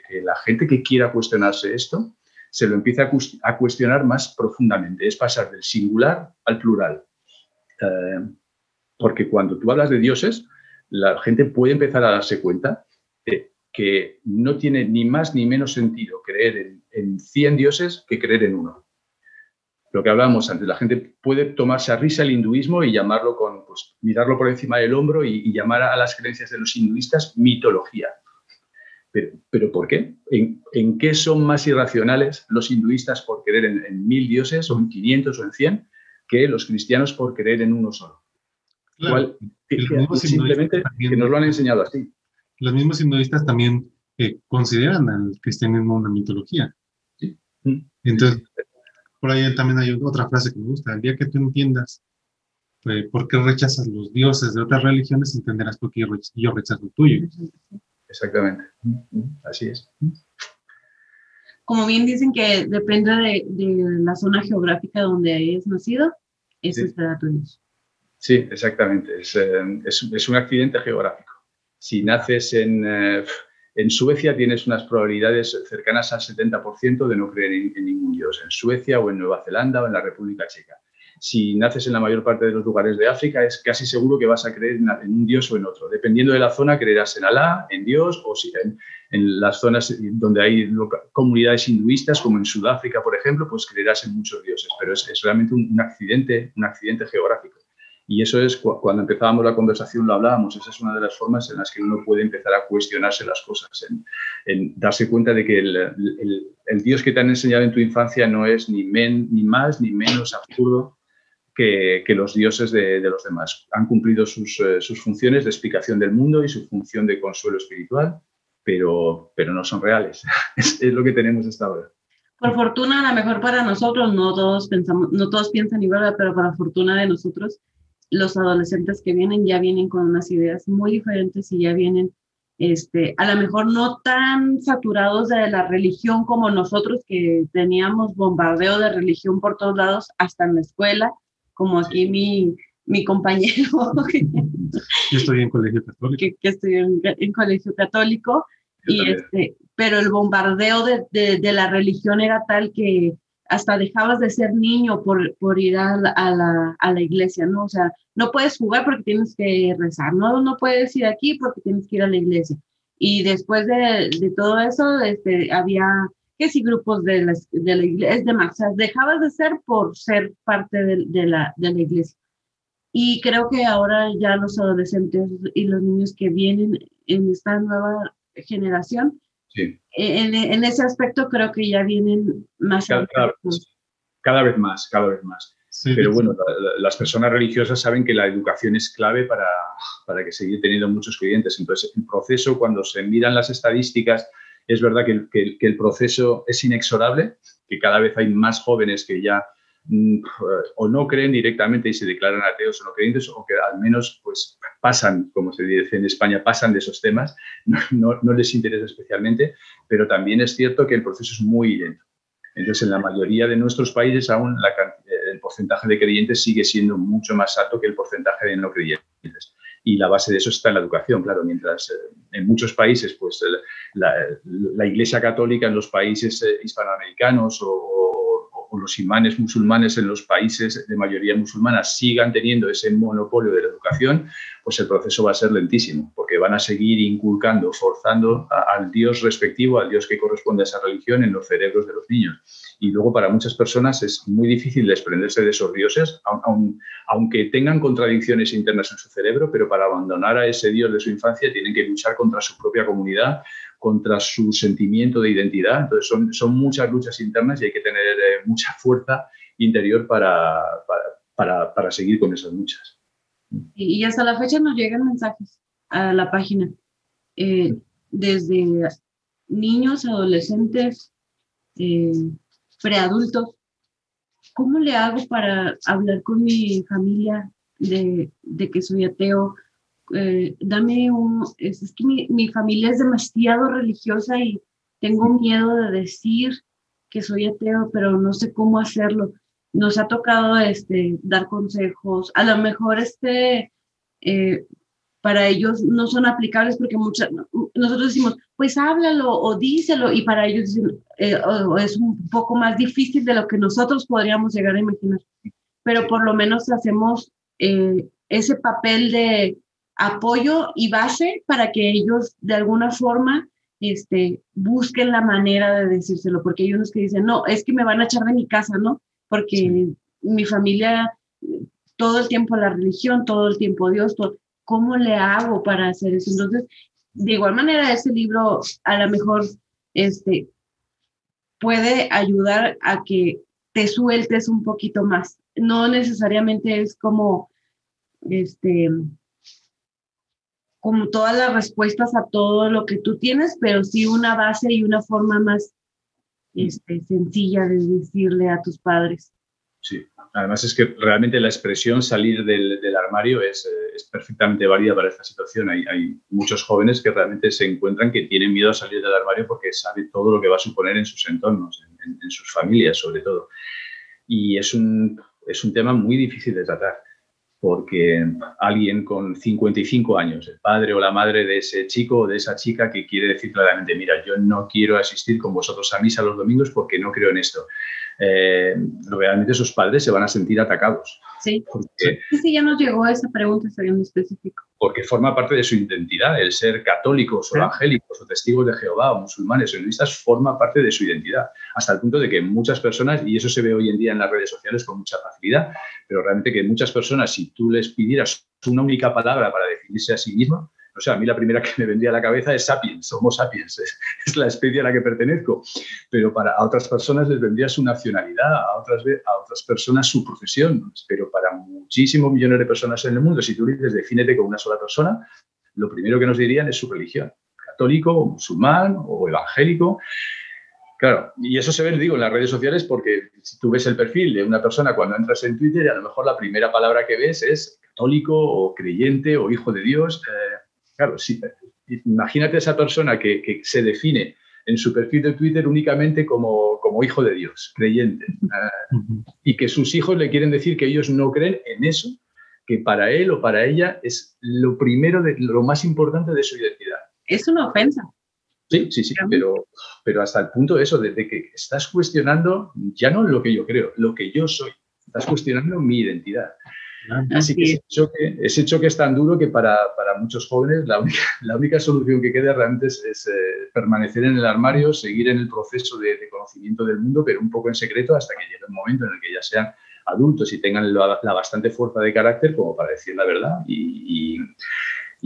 que la gente que quiera cuestionarse esto se lo empiece a, cuestionar más profundamente. Es pasar del singular al plural. Eh, porque cuando tú hablas de dioses, la gente puede empezar a darse cuenta de que no tiene ni más ni menos sentido creer en, en 100 dioses que creer en uno lo que hablábamos antes, la gente puede tomarse a risa el hinduismo y llamarlo con, pues, mirarlo por encima del hombro y, llamar a, las creencias de los hinduistas mitología. Pero, pero ¿por qué? ¿En, qué son más irracionales los hinduistas por creer en, mil dioses o en 500 o en 100 que los cristianos por creer en uno solo? simplemente que nos lo han enseñado así. Los mismos hinduistas también eh, consideran al cristianismo una mitología. ¿sí? Entonces, por ahí también hay otra frase que me gusta. El día que tú entiendas eh, por qué rechazas los dioses de otras religiones, entenderás por qué yo rechazo el tuyo. Exactamente. Así es. Como bien dicen que depende de, la zona geográfica donde hayas nacido, eso sí. será tu Dios. Sí, exactamente. Es, eh, es, es, un accidente geográfico. Si naces en... Eh, en Suecia tienes unas probabilidades cercanas al 70% de no creer en, ningún dios, en Suecia o en Nueva Zelanda o en la República Checa. Si naces en la mayor parte de los lugares de África, es casi seguro que vas a creer en, un dios o en otro. Dependiendo de la zona, creerás en Alá, en Dios, o si en, las zonas donde hay comunidades hinduistas, como en Sudáfrica, por ejemplo, pues creerás en muchos dioses. Pero es, realmente un accidente, un accidente geográfico. Y eso es cuando empezábamos la conversación, lo hablábamos, esa es una de las formas en las que uno puede empezar a cuestionarse las cosas, en, darse cuenta de que el, Dios que te han enseñado en tu infancia no es ni, ni más ni menos absurdo que, los dioses de, los demás. Han cumplido sus, eh, sus, funciones de explicación del mundo y su función de consuelo espiritual, pero, pero no son reales. *laughs* es, es lo que tenemos hasta ahora. Por fortuna, a lo mejor para nosotros, no todos, pensamos, no todos piensan igual, pero para fortuna de nosotros, los adolescentes que vienen ya vienen con unas ideas muy diferentes y ya vienen, este, a lo mejor no tan saturados de la religión como nosotros que teníamos bombardeo de religión por todos lados, hasta en la escuela, como aquí mi, mi compañero. *laughs* Yo estoy en colegio católico. Que, que estoy en, colegio católico. y este, pero el bombardeo de, de, de, la religión era tal que hasta dejabas de ser niño por, por ir a la, a, la, iglesia, ¿no? O sea, no puedes jugar porque tienes que rezar, ¿no? No puedes ir aquí porque tienes que ir a la iglesia. Y después de, de todo eso, este, había, que si grupos de la, de la iglesia, es demás, o sea, dejabas de ser por ser parte de, de, la, de la iglesia. Y creo que ahora ya los adolescentes y los niños que vienen en esta nueva generación, Sí. En, ese aspecto creo que ya vienen más. Cada, cada, vez más, cada vez más. Pero bueno, las personas religiosas saben que la educación es clave para, para que seguir teniendo muchos clientes. Entonces, el proceso, cuando se miran las estadísticas, es verdad que, que, que el proceso es inexorable, que cada vez hay más jóvenes que ya o no creen directamente y se declaran ateos o no creyentes, o que al menos pues, pasan, como se dice en España, pasan de esos temas, *laughs* no, no, les interesa especialmente, pero también es cierto que el proceso es muy lento. Entonces, en la mayoría de nuestros países aún la, el porcentaje de creyentes sigue siendo mucho más alto que el porcentaje de no creyentes. Y la base de eso está en la educación, claro, mientras eh, en muchos países, pues la, la, Iglesia Católica en los países eh, hispanoamericanos o o los imanes musulmanes en los países de mayoría musulmana sigan teniendo ese monopolio de la educación, pues el proceso va a ser lentísimo, porque van a seguir inculcando, forzando al Dios respectivo, al Dios que corresponde a esa religión en los cerebros de los niños. Y luego para muchas personas es muy difícil desprenderse de esos dioses, aunque tengan contradicciones internas en su cerebro, pero para abandonar a ese Dios de su infancia tienen que luchar contra su propia comunidad, contra su sentimiento de identidad. Entonces son, son muchas luchas internas y hay que tener eh, mucha fuerza interior para, para, para, seguir con esas luchas. Y hasta la fecha nos llegan mensajes a la página, eh, desde niños, adolescentes, eh, preadultos. ¿Cómo le hago para hablar con mi familia de, de que soy ateo? Eh, dame un, es, que mi, mi, familia es demasiado religiosa y tengo miedo de decir que soy ateo, pero no sé cómo hacerlo. Nos ha tocado este, dar consejos, a lo mejor este, eh, para ellos no son aplicables porque muchas, nosotros decimos, pues háblalo o díselo, y para ellos eh, es un poco más difícil de lo que nosotros podríamos llegar a imaginar. Pero por lo menos hacemos eh, ese papel de apoyo y base para que ellos de alguna forma este, busquen la manera de decírselo, porque hay unos que dicen, no, es que me van a echar de mi casa, ¿no? Porque mi familia, todo el tiempo la religión, todo el tiempo Dios, ¿cómo le hago para hacer eso? Entonces, de igual manera, ese libro a lo mejor este, puede ayudar a que te sueltes un poquito más. No necesariamente es como, este, como todas las respuestas a todo lo que tú tienes, pero sí una base y una forma más este, sencilla de decirle a tus padres. Sí, además es que realmente la expresión salir del, armario es, eh, es, perfectamente válida para esta situación. Hay, muchos jóvenes que realmente se encuentran que tienen miedo a salir del armario porque saben todo lo que va a suponer en sus entornos, en, sus familias sobre todo. Y es un, es un tema muy difícil de tratar porque alguien con 55 años, el padre o la madre de ese chico o de esa chica que quiere decir claramente, mira, yo no quiero asistir con vosotros a misa los domingos porque no creo en esto eh, realmente esos padres se van a sentir atacados. Sí, sí, ya nos llegó esa pregunta en específico. Porque forma parte de su identidad, el ser católicos o evangélicos o testigos de Jehová o musulmanes o hinduistas forma parte de su identidad, hasta el punto de que muchas personas, y eso se ve hoy en día en las redes sociales con mucha facilidad, pero realmente que muchas personas, si tú les pidieras una única palabra para definirse a sí misma, o sea, a mí la primera que me vendría a la cabeza es sapiens, somos sapiens, es, la especie a la que pertenezco. Pero para otras personas les vendría su nacionalidad, a otras, a otras personas su profesión. Pero para muchísimos millones de personas en el mundo, si tú dices defínete con una sola persona, lo primero que nos dirían es su religión, católico, musulmán o evangélico. Claro, y eso se ve, digo, en las redes sociales porque si tú ves el perfil de una persona cuando entras en Twitter, a lo mejor la primera palabra que ves es católico o creyente o hijo de Dios. Eh, Claro, imagínate a esa persona que, se define en su perfil de Twitter únicamente como, como hijo de Dios, creyente, ah, y que sus hijos le quieren decir que ellos no creen en eso, que para él o para ella es lo primero, de, lo más importante de su identidad. Es una ofensa. Sí, sí, sí, pero, pero hasta el punto de eso, de, que estás cuestionando ya no lo que yo creo, lo que yo soy, estás cuestionando mi identidad. Así que ese choque, es tan duro que para, muchos jóvenes *laughs* la única, solución que queda realmente es, eh, permanecer en el armario, seguir en el proceso de, conocimiento del mundo, pero un poco en secreto hasta que llegue el momento en el que ya sean adultos y tengan la, bastante fuerza de carácter como para decir la verdad y, y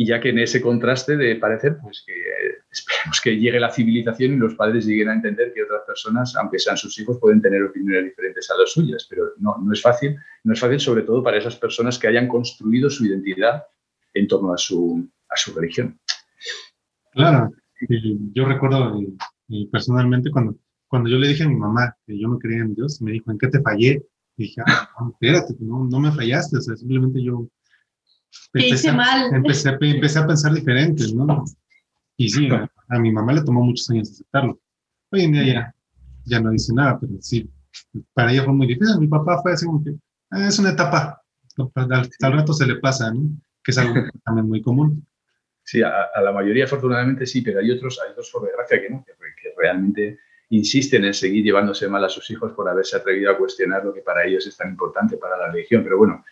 ya que en ese contraste de parecer, pues que esperemos que llegue la civilización y los padres lleguen a entender que otras personas, aunque sean sus hijos, pueden tener opiniones diferentes a las suyas, pero no, no es fácil, no es fácil sobre todo para esas personas que hayan construido su identidad en torno a su, a su religión. Claro, yo recuerdo personalmente cuando, cuando yo le dije a mi mamá que yo no creía en Dios, me dijo, ¿en qué te fallé? Y dije, ah, espérate, no, no me fallaste, o sea, simplemente yo empecé, mal. Empecé, a pensar diferente, ¿no? Y sí, a, mi mamá le tomó muchos años aceptarlo. Hoy en día ya, ya no dice nada, pero sí, para ella fue muy difícil. Mi papá fue así como que, ah, es una etapa, al, rato se le pasa, ¿no? Que es algo *laughs* también muy común. Sí, a, la mayoría afortunadamente sí, pero hay otros, hay otros por desgracia que no, que, que realmente insisten en seguir llevándose mal a sus hijos por haberse atrevido a cuestionar lo que para ellos es tan importante para la religión. Pero bueno,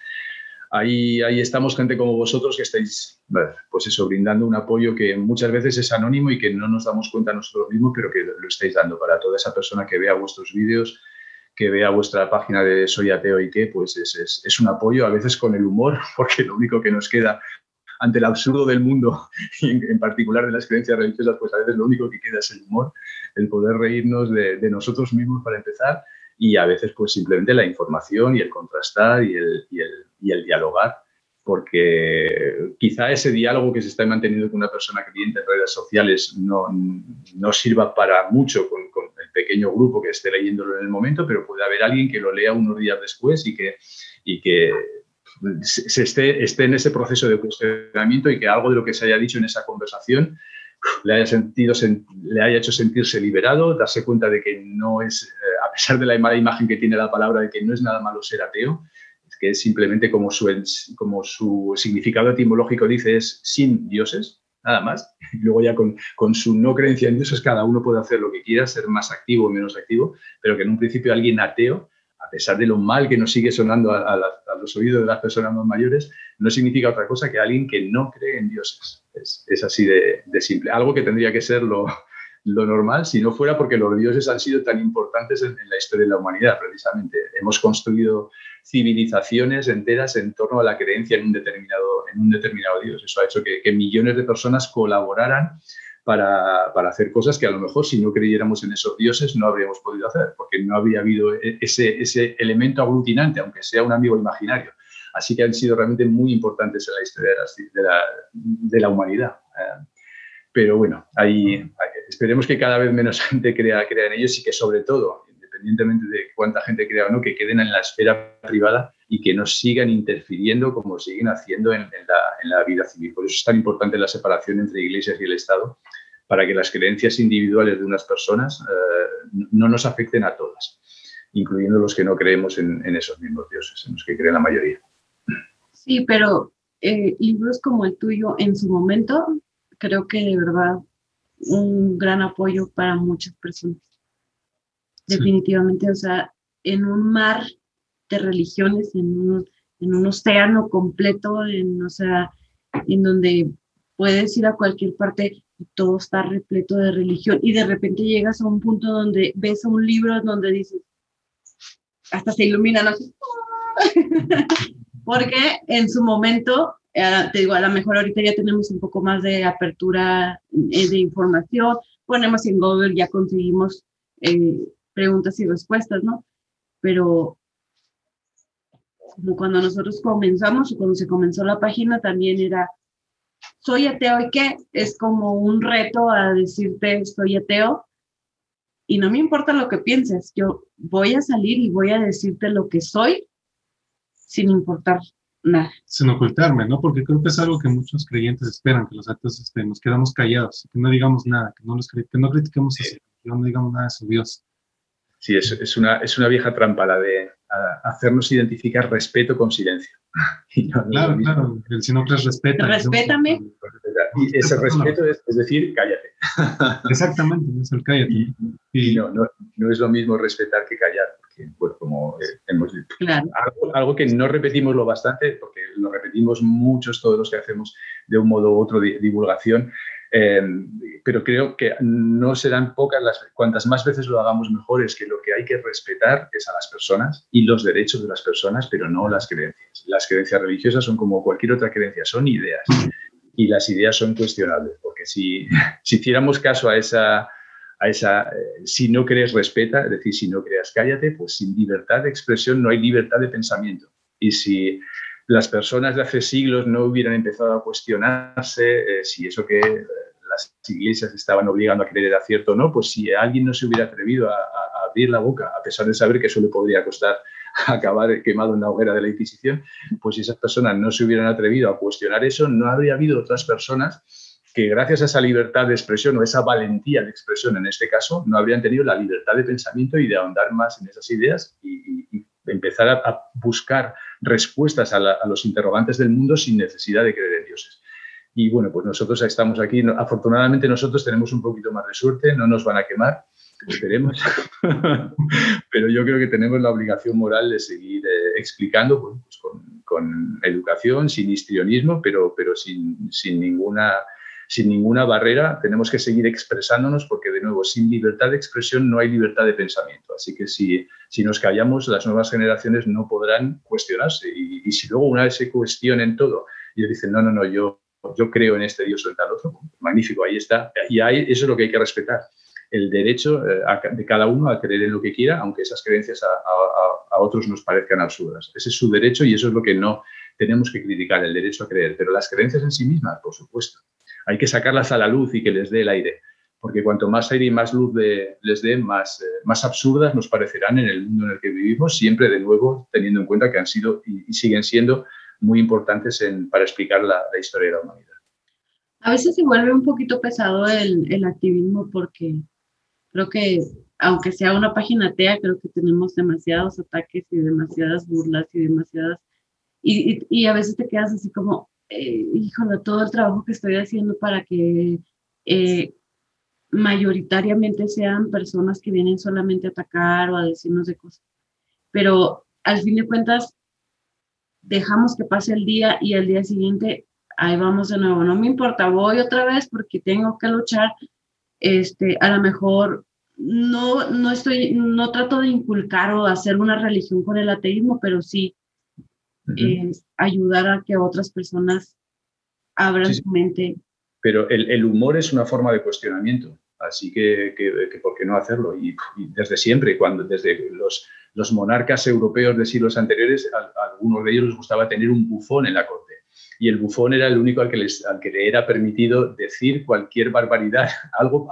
ahí, ahí estamos gente como vosotros que estáis, pues eso, brindando un apoyo que muchas veces es anónimo y que no nos damos cuenta nosotros mismos, pero que lo estáis dando. Para toda esa persona que vea vuestros vídeos, que vea vuestra página de Soy Ateo y qué, pues es, es, un apoyo, a veces con el humor, *laughs* porque lo único que nos queda ante el absurdo del mundo *laughs* y en, particular de las creencias religiosas, pues a veces lo único que queda es el humor, el poder reírnos de, de nosotros mismos para empezar y a veces pues simplemente la información y el contrastar y el, y el, y el dialogar, porque quizá ese diálogo que se está manteniendo con una persona creyente en redes sociales no, no sirva para mucho con, con, el pequeño grupo que esté leyéndolo en el momento, pero puede haber alguien que lo lea unos días después y que, y que se esté, esté en ese proceso de cuestionamiento y que algo de lo que se haya dicho en esa conversación le haya, sentido, le haya hecho sentirse liberado, darse cuenta de que no es, eh, a pesar de la mala imagen que tiene la palabra, de que no es nada malo ser ateo, que es simplemente como su, como su significado etimológico dice, es sin dioses, nada más. Y *laughs* luego ya con, con, su no creencia en dioses, cada uno puede hacer lo que quiera, ser más activo o menos activo, pero que en un principio alguien ateo, a pesar de lo mal que nos sigue sonando a, los oídos de las personas más mayores, no significa otra cosa que alguien que no cree en dioses. Es, es así de, simple. Algo que tendría que ser lo, lo normal si no fuera porque los dioses han sido tan importantes en, la historia de la humanidad, precisamente. Hemos construido civilizaciones enteras en torno a la creencia en un determinado, en un determinado dios. Eso ha hecho que, millones de personas colaboraran para, para, hacer cosas que a lo mejor si no creyéramos en esos dioses no habríamos podido hacer, porque no habría habido e, ese, ese elemento aglutinante, aunque sea un amigo imaginario. Así que han sido realmente muy importantes en la historia de la, de la, humanidad. Eh, pero bueno, ahí, esperemos que cada vez menos *laughs* gente crea, crea en ellos y que sobre todo, independientemente de cuánta gente crea o no, que queden en la esfera privada y que no sigan interfiriendo como siguen haciendo en, la, vida civil. Por eso es tan importante la separación entre iglesias y el Estado, para que las creencias individuales de unas personas eh, no nos afecten a todas, incluyendo los que no creemos en, esos mismos dioses, en los que creen la mayoría. Sí, pero eh, libros como el tuyo en su momento, creo que de verdad un gran apoyo para muchas personas. Definitivamente, o sea, en un mar de religiones, en un, en un océano completo, en, o sea, en donde puedes ir a cualquier parte y todo está repleto de religión y de repente llegas a un punto donde ves un libro donde dices, hasta se iluminan así, *laughs* porque en su momento eh, te digo, a lo mejor ahorita ya tenemos un poco más de apertura eh, de información, ponemos en Google, ya conseguimos eh, preguntas y respuestas, ¿no? Pero como cuando nosotros comenzamos o cuando se comenzó la página también era, soy ateo y qué, es como un reto a decirte, soy ateo y no me importa lo que pienses, yo voy a salir y voy a decirte lo que soy sin importar sin ocultarme, ¿no? Porque creo que es algo que muchos creyentes esperan, que los ateos este, nos quedamos callados, que no digamos nada, que no, los, que no critiquemos que no digamos nada de su Dios. Sí, es, es, una, es una vieja trampa la de hacernos identificar respeto con silencio. *laughs* claro, claro, el si no crees respeta. Respétame. Y ese respeto es, es, decir, cállate. *laughs* Exactamente, es el cállate. Y, no, no, no, es lo mismo respetar que callar bueno, como eh, hemos dicho. Algo, que no repetimos lo bastante, porque lo repetimos muchos todos los que hacemos de un modo u otro de divulgación, em, pero creo que no serán pocas las cuantas más veces lo hagamos mejor es que lo que hay que respetar es a las personas y los derechos de las personas, pero no las creencias. Las creencias religiosas son como cualquier otra creencia, son ideas y las ideas son cuestionables, porque si, *laughs* si hiciéramos caso a esa a esa, eh, si no crees, respeta, es decir, si no creas, cállate, pues sin libertad de expresión no hay libertad de pensamiento. Y si las personas de hace siglos no hubieran empezado a cuestionarse eh, si eso que eh, las iglesias estaban obligando a creer era cierto o no, pues si alguien no se hubiera atrevido a, a, abrir la boca, a pesar de saber que eso le podría costar *laughs* acabar quemado en la hoguera de la Inquisición, pues si esas personas no se hubieran atrevido a cuestionar eso, no habría habido otras personas que gracias a esa libertad de expresión o esa valentía de expresión en este caso, no habrían tenido la libertad de pensamiento y de ahondar más en esas ideas y, empezar a, buscar respuestas a, los interrogantes del mundo sin necesidad de creer en dioses. Y bueno, pues nosotros estamos aquí, afortunadamente nosotros tenemos un poquito más de suerte, no nos van a quemar, esperemos, *laughs* pero yo creo que tenemos la obligación moral de seguir eh, explicando pues con, con, educación, sin histrionismo, pero, pero sin, sin ninguna sin ninguna barrera, tenemos que seguir expresándonos porque, de nuevo, sin libertad de expresión no hay libertad de pensamiento. Así que si, si nos callamos, las nuevas generaciones no podrán cuestionarse. Y, si luego una vez se cuestionen todo y dicen, no, no, no, yo, yo creo en este Dios o en tal otro, magnífico, ahí está. Y ahí, eso es lo que hay que respetar. El derecho eh, de cada uno a creer en lo que quiera, aunque esas creencias a, a, a otros nos parezcan absurdas. Ese es su derecho y eso es lo que no tenemos que criticar, el derecho a creer. Pero las creencias en sí mismas, por supuesto hay que sacarlas a la luz y que les dé el aire, porque cuanto más aire y más luz les dé, más, eh, más absurdas nos parecerán en el mundo en el que vivimos, siempre de nuevo teniendo en cuenta que han sido y, siguen siendo muy importantes para explicar la, historia de la humanidad. A veces se vuelve un poquito pesado el, el activismo porque creo que aunque sea una página atea, creo que tenemos demasiados ataques y demasiadas burlas y demasiadas Y, y, a veces te quedas así como, eh, híjole, todo el trabajo que estoy haciendo para que eh, mayoritariamente sean personas que vienen solamente a atacar o a decirnos de cosas. Pero al fin de cuentas, dejamos que pase el día y al día siguiente, ahí vamos de nuevo. No me importa, voy otra vez porque tengo que luchar. Este, a lo mejor no, no estoy, no trato de inculcar o hacer una religión con el ateísmo, pero sí ayudar a que otras personas abran su mente. Pero el, el, humor es una forma de cuestionamiento, así que, que, ¿por qué no hacerlo? Y, desde siempre, cuando desde los, los, monarcas europeos de siglos anteriores, a, algunos de ellos les gustaba tener un bufón en la corte. Y el bufón era el único al que, les, le era permitido decir cualquier barbaridad, *laughs* algo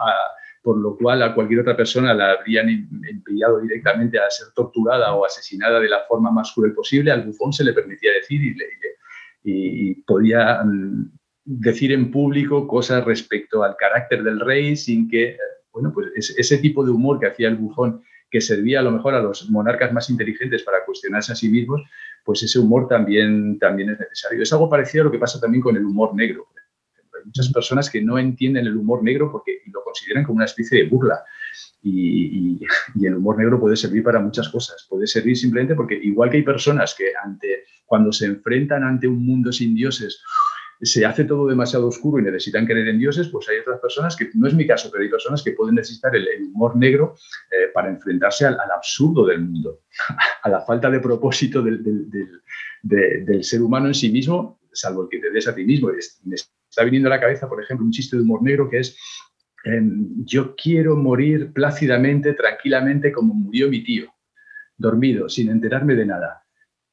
por lo cual a cualquier otra persona la habrían enviado directamente a ser torturada o asesinada de la forma más cruel posible. Al bufón se le permitía decir y, y, podía mm, decir en público cosas respecto al carácter del rey sin que, bueno, pues ese tipo de humor que hacía el bufón, que servía a lo mejor a los monarcas más inteligentes para cuestionarse a sí mismos, pues ese humor también, también es necesario. Es algo parecido a lo que pasa también con el humor negro muchas personas que no entienden el humor negro porque lo consideran como una especie de burla. Y, el humor negro puede servir para muchas cosas. Puede servir simplemente porque igual que hay personas que ante, cuando se enfrentan ante un mundo sin dioses, se hace todo demasiado oscuro y necesitan creer en dioses, pues hay otras personas que, no es mi caso, pero hay personas que pueden necesitar el, humor negro eh, para enfrentarse al, absurdo del mundo, *laughs* a la falta de propósito del, ser humano en sí mismo, salvo el que te des a ti mismo está viniendo a la cabeza, por ejemplo, un chiste de humor negro que es, em, yo quiero morir plácidamente, tranquilamente, como murió mi tío, dormido, sin enterarme de nada.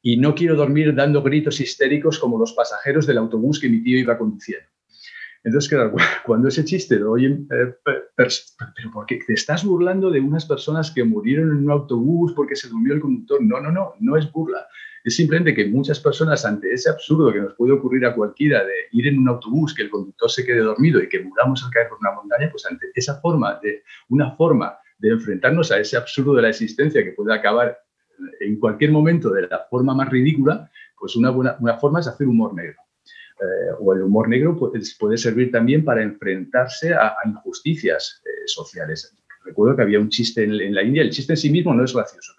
Y no quiero dormir dando gritos histéricos como los pasajeros del autobús que mi tío iba conduciendo. Entonces, claro, *laughs* cuando ese chiste lo oyen, eh, pero, ¿por qué te estás burlando de unas personas que murieron en un autobús porque se durmió el conductor? No, no, no, no es burla. Es simplemente que muchas personas, ante ese absurdo que nos puede ocurrir a cualquiera de ir en un autobús, que el conductor se quede dormido y que muramos al caer por una montaña, pues ante esa forma de, una forma de enfrentarnos a ese absurdo de la existencia que puede acabar en cualquier momento de la forma más ridícula, pues una, buena, forma es hacer humor negro. Eh, o el humor negro puede, servir también para enfrentarse a, injusticias eh, sociales. Recuerdo que había un chiste en, en, la India, el chiste en sí mismo no es gracioso,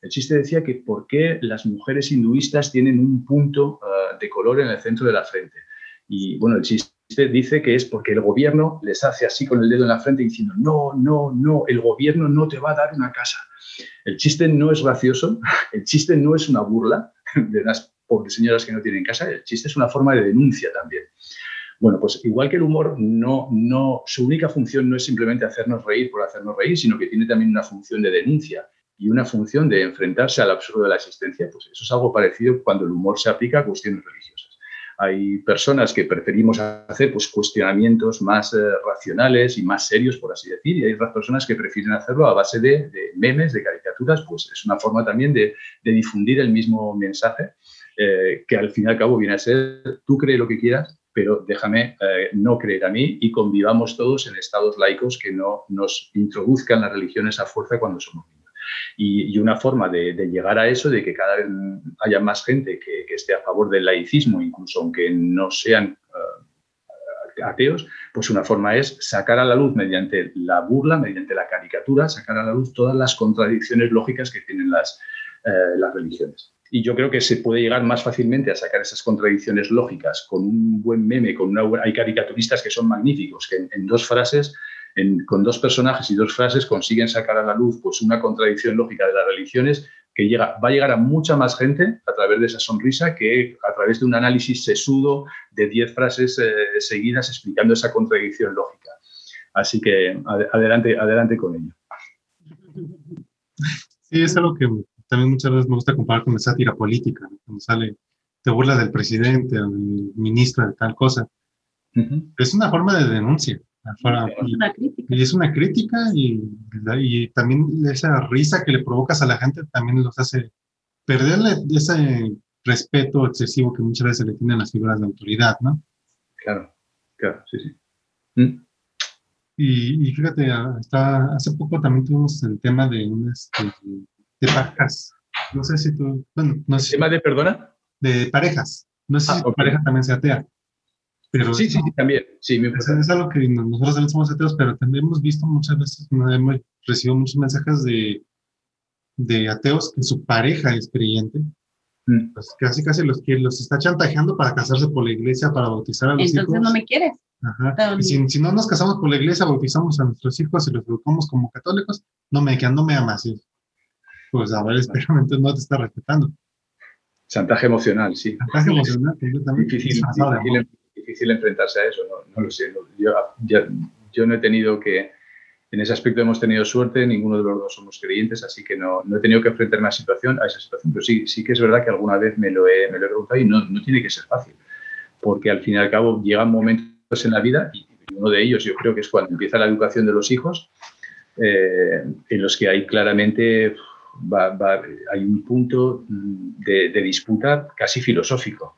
el chiste decía que por qué las mujeres hinduistas tienen un punto ah, de color en el centro de la frente. Y bueno, el chiste dice que es porque el gobierno les hace así con el dedo en la frente diciendo, no, no, no, el gobierno no te va a dar una casa. El chiste no es gracioso, *laughs* el chiste no es una burla *laughs* de las pobres señoras que no tienen casa, el chiste es una forma de denuncia también. Bueno, pues igual que el humor, no, no, su única función no es simplemente hacernos reír por hacernos reír, sino que tiene también una función de denuncia y una función de enfrentarse al absurdo de la existencia, pues eso es algo parecido cuando el humor se aplica a cuestiones religiosas. Hay personas que preferimos hacer pues, cuestionamientos más eh, racionales y más serios, por así decir, y hay otras personas que prefieren hacerlo a base de, memes, de caricaturas, pues es una forma también de, difundir el mismo mensaje, eh, que al fin y al cabo viene a ser, tú crees lo que quieras, pero déjame eh, no creer a mí y convivamos todos en estados laicos que no nos introduzcan las religiones a fuerza cuando somos niños. Y, una forma de, llegar a eso, de que cada vez haya más gente que, esté a favor del laicismo, incluso aunque no sean eh, ateos, pues una forma es sacar a la luz mediante la burla, mediante la caricatura, sacar a la luz todas las contradicciones lógicas que tienen las, eh, religiones. Y yo creo que se puede llegar más fácilmente a sacar esas contradicciones lógicas con un buen meme, con una hay caricaturistas que son magníficos, que en dos frases con dos personajes y dos frases consiguen sacar a la luz pues, una contradicción lógica de las religiones que llega, va a llegar a mucha más gente a través de esa sonrisa que a través de un análisis sesudo de diez frases eh, seguidas explicando esa contradicción lógica. Así que adelante, adelante con ello. Sí, es algo que también muchas veces me gusta comparar con la sátira política, cuando sale, te burla del presidente o del ministro de tal cosa. Es una forma de denuncia y, es una crítica y, y, también esa risa que le provocas a la gente también los hace perderle ese respeto excesivo que muchas veces le tienen las figuras de autoridad, ¿no? Claro, claro, sí, sí. ¿Mm? Y, fíjate, hasta hace poco también tuvimos el tema de unas de, de No sé si tú, bueno, no sé. ¿Tema de perdona? de parejas. No sé si tu ah, pareja también sea atea. Pero sí, sí, sí, también. Sí, es, es, algo que nosotros también somos ateos, pero también hemos visto muchas veces, hemos recibido muchos mensajes de, de ateos que su pareja es creyente. Mm. Pues casi, casi los, que los está chantajeando para casarse por la iglesia, para bautizar a los hijos. Entonces no me quieres. Ajá. Y si, si, no nos casamos por la iglesia, bautizamos a nuestros hijos y los educamos como católicos, no me, no me amas. Pues a ver, entonces no te está respetando. Chantaje emocional, sí. Chantaje emocional, Difícil, difícil, enfrentarse a eso, no, lo sé. Yo, no he tenido que, en ese aspecto hemos tenido suerte, ninguno de los dos somos creyentes, así que no, no he tenido que enfrentarme a, situación, a esa situación, pero sí, sí que es verdad que alguna vez me lo he, me lo he preguntado y no, no tiene que ser fácil, porque al fin y al cabo llegan momentos en la vida, y uno de ellos yo creo que es cuando empieza la educación de los hijos, eh, en los que hay claramente hay un punto de, disputa casi filosófico,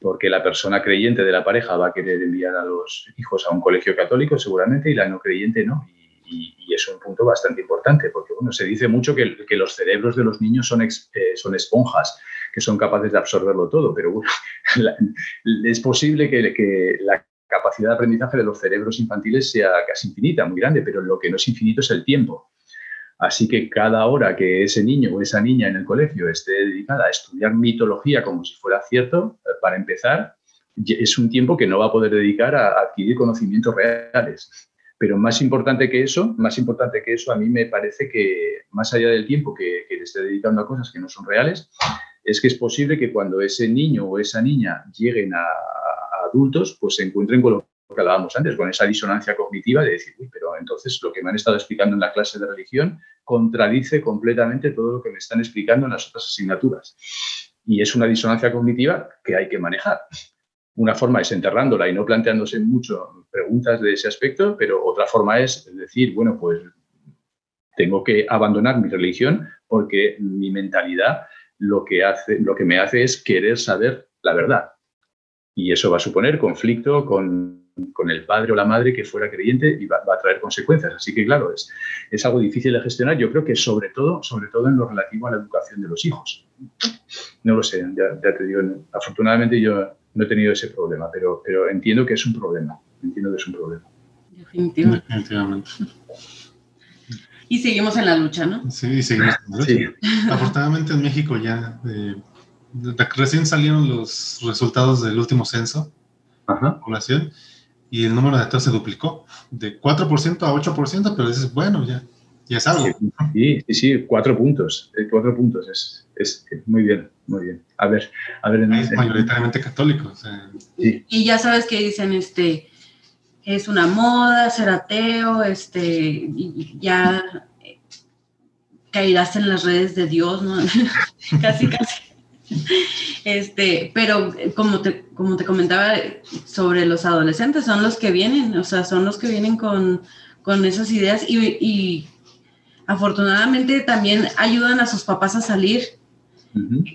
porque la persona creyente de la pareja va a querer enviar a los hijos a un colegio católico seguramente y la no creyente no. Y, es un punto bastante importante, porque bueno, se dice mucho que, los cerebros de los niños son, eh, son esponjas, que son capaces de absorberlo todo, pero bueno, *laughs* es posible que, que la capacidad de aprendizaje de los cerebros infantiles sea casi infinita, muy grande, pero lo que no es infinito es el tiempo. Así que cada hora que ese niño o esa niña en el colegio esté dedicada a estudiar mitología como si fuera cierto, eh, para empezar, es un tiempo que no va a poder dedicar a adquirir conocimientos reales. Pero más importante que eso, más importante que eso, a mí me parece que más allá del tiempo que, le esté dedicando a cosas que no son reales, es que es posible que cuando ese niño o esa niña lleguen a, a adultos, pues se encuentren con lo que hablábamos antes, con esa disonancia cognitiva de decir, uy, pero entonces lo que me han estado explicando en la clase de religión contradice completamente todo lo que me están explicando en las otras asignaturas. Y es una disonancia cognitiva que hay que manejar. Una forma es enterrándola y no planteándose mucho preguntas de ese aspecto, pero otra forma es decir, bueno, pues tengo que abandonar mi religión porque mi mentalidad lo que, hace, lo que me hace es querer saber la verdad. Y eso va a suponer conflicto con con el padre o la madre que fuera creyente y va, a traer consecuencias. Así que, claro, es, es algo difícil de gestionar. Yo creo que sobre todo, sobre todo en lo relativo a la educación de los hijos. No lo sé, ya, te digo, afortunadamente yo no he tenido ese problema, pero, pero entiendo que es un problema. Entiendo que es un problema. Definitivamente. Y seguimos en la lucha, ¿no? Sí, seguimos en la lucha. Afortunadamente en México ya eh, recién salieron los resultados del último censo Ajá. población y el número de ateos se duplicó de 4% a 8%, pero dices, bueno, ya, ya es algo. Sí, sí, sí, cuatro puntos, eh, cuatro puntos, es, es, muy bien, muy bien. A ver, a ver. es mayoritariamente católicos. Y ya sabes que dicen, este, es una moda ser ateo, este, ya caerás en las redes de Dios, ¿no? *laughs* casi, casi. *laughs* Este, pero eh, como te, como te comentaba sobre los adolescentes, son los que vienen, o sea, son los que vienen con, con esas ideas y, afortunadamente también ayudan a sus papás a salir.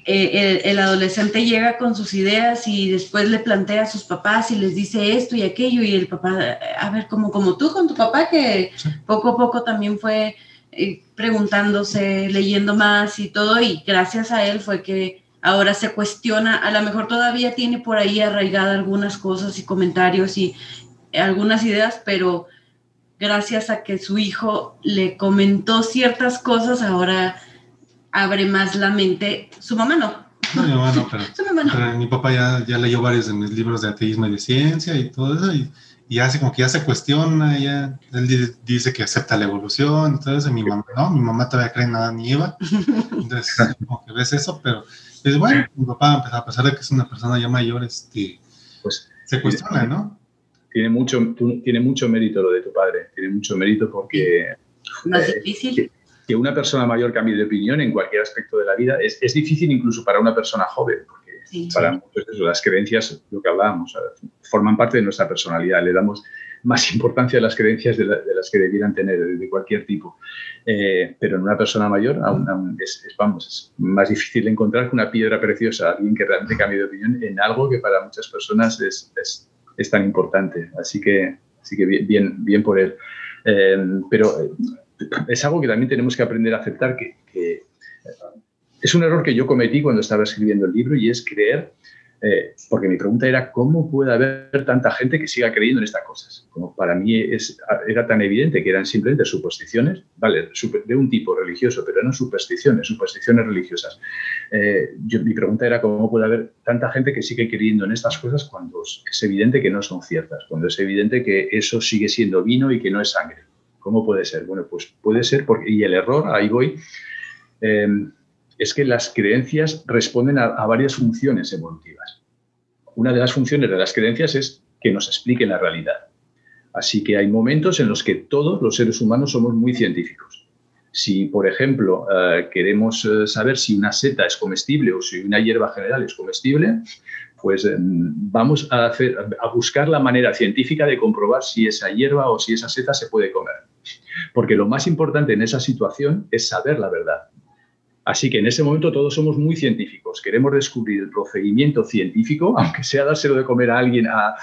Eh, el, adolescente llega con sus ideas y después le plantea a sus papás y les dice esto y aquello y el papá, a ver, como, como tú con tu papá que poco a poco también fue eh, preguntándose, leyendo más y todo y gracias a él fue que ahora se cuestiona, a lo mejor todavía tiene por ahí arraigada algunas cosas y comentarios y algunas ideas, pero gracias a que su hijo le comentó ciertas cosas, ahora abre más la mente. Su mamá no. No, mi *laughs* mamá no, pero, mi papá ya, ya, leyó varios de mis libros de ateísmo y de ciencia y todo eso, y, y hace como que ya se cuestiona, ya, él dice que acepta la evolución, entonces mi mamá no, mi mamá todavía cree en nada ni iba, *laughs* entonces como que ves eso, pero pues bueno, mi papá, a pesar de que es una persona ya mayor, este, pues se cuestiona, ¿no? Tiene mucho, tiene mucho mérito lo de tu padre, tiene mucho mérito porque... Más eh, difícil. Que, una persona mayor cambie de opinión en cualquier aspecto de la vida es, es difícil incluso para una persona joven, porque para muchos las creencias, lo que hablábamos, forman parte de nuestra personalidad, le damos más importancia a las creencias de, las que debieran tener, de, cualquier tipo. Eh, pero en una persona mayor aún, es, vamos, es más difícil encontrar que una piedra preciosa, alguien que realmente cambie de opinión en algo que para muchas personas es, es, tan importante. Así que, así que bien, bien por él. Eh, pero eh, es algo que también tenemos que aprender a aceptar que, es un error que yo cometí cuando estaba escribiendo el libro y es creer eh, porque mi pregunta era cómo puede haber tanta gente que siga creyendo en estas cosas. Como para mí es, era tan evidente que eran simplemente supersticiones, vale, de un tipo religioso, pero no supersticiones, supersticiones religiosas. Eh, yo, mi pregunta era cómo puede haber tanta gente que sigue creyendo en estas cosas cuando es evidente que no son ciertas, cuando es evidente que eso sigue siendo vino y que no es sangre. ¿Cómo puede ser? Bueno, pues puede ser porque, y el error, ahí voy, eh, es que las creencias responden a, varias funciones evolutivas. Una de las funciones de las creencias es que nos expliquen la realidad. Así que hay momentos en los que todos los seres humanos somos muy científicos. Si, por ejemplo, eh, queremos eh, saber si una seta es comestible o si una hierba general es comestible, pues eh, vamos a, a buscar la manera científica de comprobar si esa hierba o si esa seta se puede comer. Porque lo más importante en esa situación es saber la verdad. Así que en ese momento todos somos muy científicos. Queremos descubrir el procedimiento científico, *laughs* aunque sea dárselo de comer a alguien, a,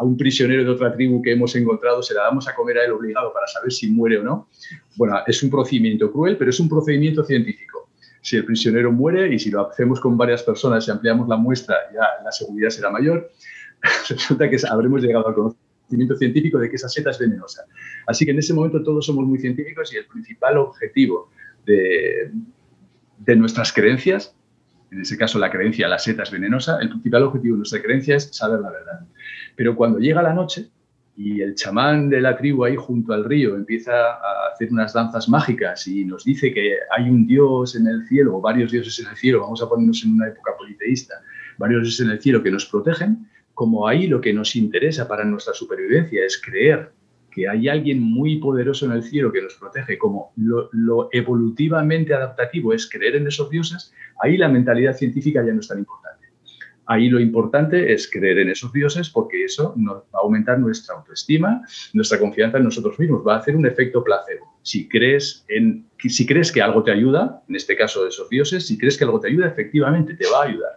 un prisionero de otra tribu que hemos encontrado, se la damos a comer a él obligado para saber si muere o no. Bueno, es un procedimiento cruel, pero es un procedimiento científico. Si el prisionero muere y si lo hacemos con varias personas y ampliamos la muestra, ya la seguridad será mayor. *laughs* Resulta que habremos llegado al conocimiento científico de que esa seta es venenosa. Así que en ese momento todos somos muy científicos y el principal objetivo de, de nuestras creencias, en ese caso la creencia, la seta es venenosa, el principal objetivo de nuestra creencia es saber la verdad. Pero cuando llega la noche y el chamán de la tribu ahí junto al río empieza a hacer unas danzas mágicas y nos dice que hay un dios en el cielo, o varios dioses en el cielo, vamos a ponernos en una época politeísta, varios dioses en el cielo que nos protegen, como ahí lo que nos interesa para nuestra supervivencia es creer que hay alguien muy poderoso en el cielo que nos protege, como lo, evolutivamente adaptativo es creer en esos dioses, ahí la mentalidad científica ya no es tan importante. Ahí lo importante es creer en esos dioses porque eso va a aumentar nuestra autoestima, nuestra confianza en nosotros mismos, va a hacer un efecto placebo. Si crees, en, si crees que algo te ayuda, en este caso de esos dioses, si crees que algo te ayuda, efectivamente te va a ayudar.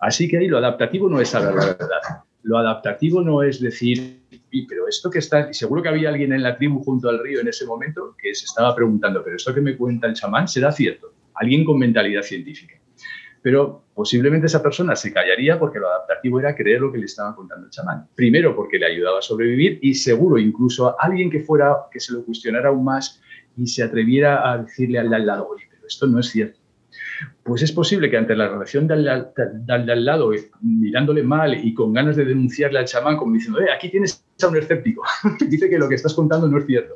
Así que ahí lo adaptativo no es saber la verdad. Lo adaptativo no es decir, pero esto que está, seguro que había alguien en la tribu junto al río en ese momento que se estaba preguntando, pero esto que me cuenta el chamán será cierto, alguien con mentalidad científica. Pero posiblemente esa persona se callaría porque lo adaptativo era creer lo que le estaba contando el chamán. Primero porque le ayudaba a sobrevivir y seguro incluso a alguien que fuera, que se lo cuestionara aún más y se atreviera a decirle al lado, oye, pero esto no es cierto pues es posible que ante la relación del, al lado, mirándole mal y con ganas de denunciarle al chamán, como diciendo, eh, aquí tienes a un escéptico, *laughs* dice que lo que estás contando no es cierto,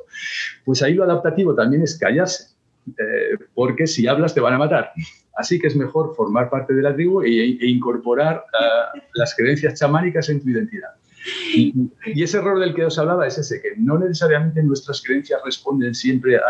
pues ahí lo adaptativo también es callarse, eh, porque si hablas te van a matar. Así que es mejor formar parte de la tribu e, e incorporar uh, las creencias chamánicas en tu identidad. *laughs* Y, ese error del que os hablaba es ese, que no necesariamente nuestras creencias responden siempre a,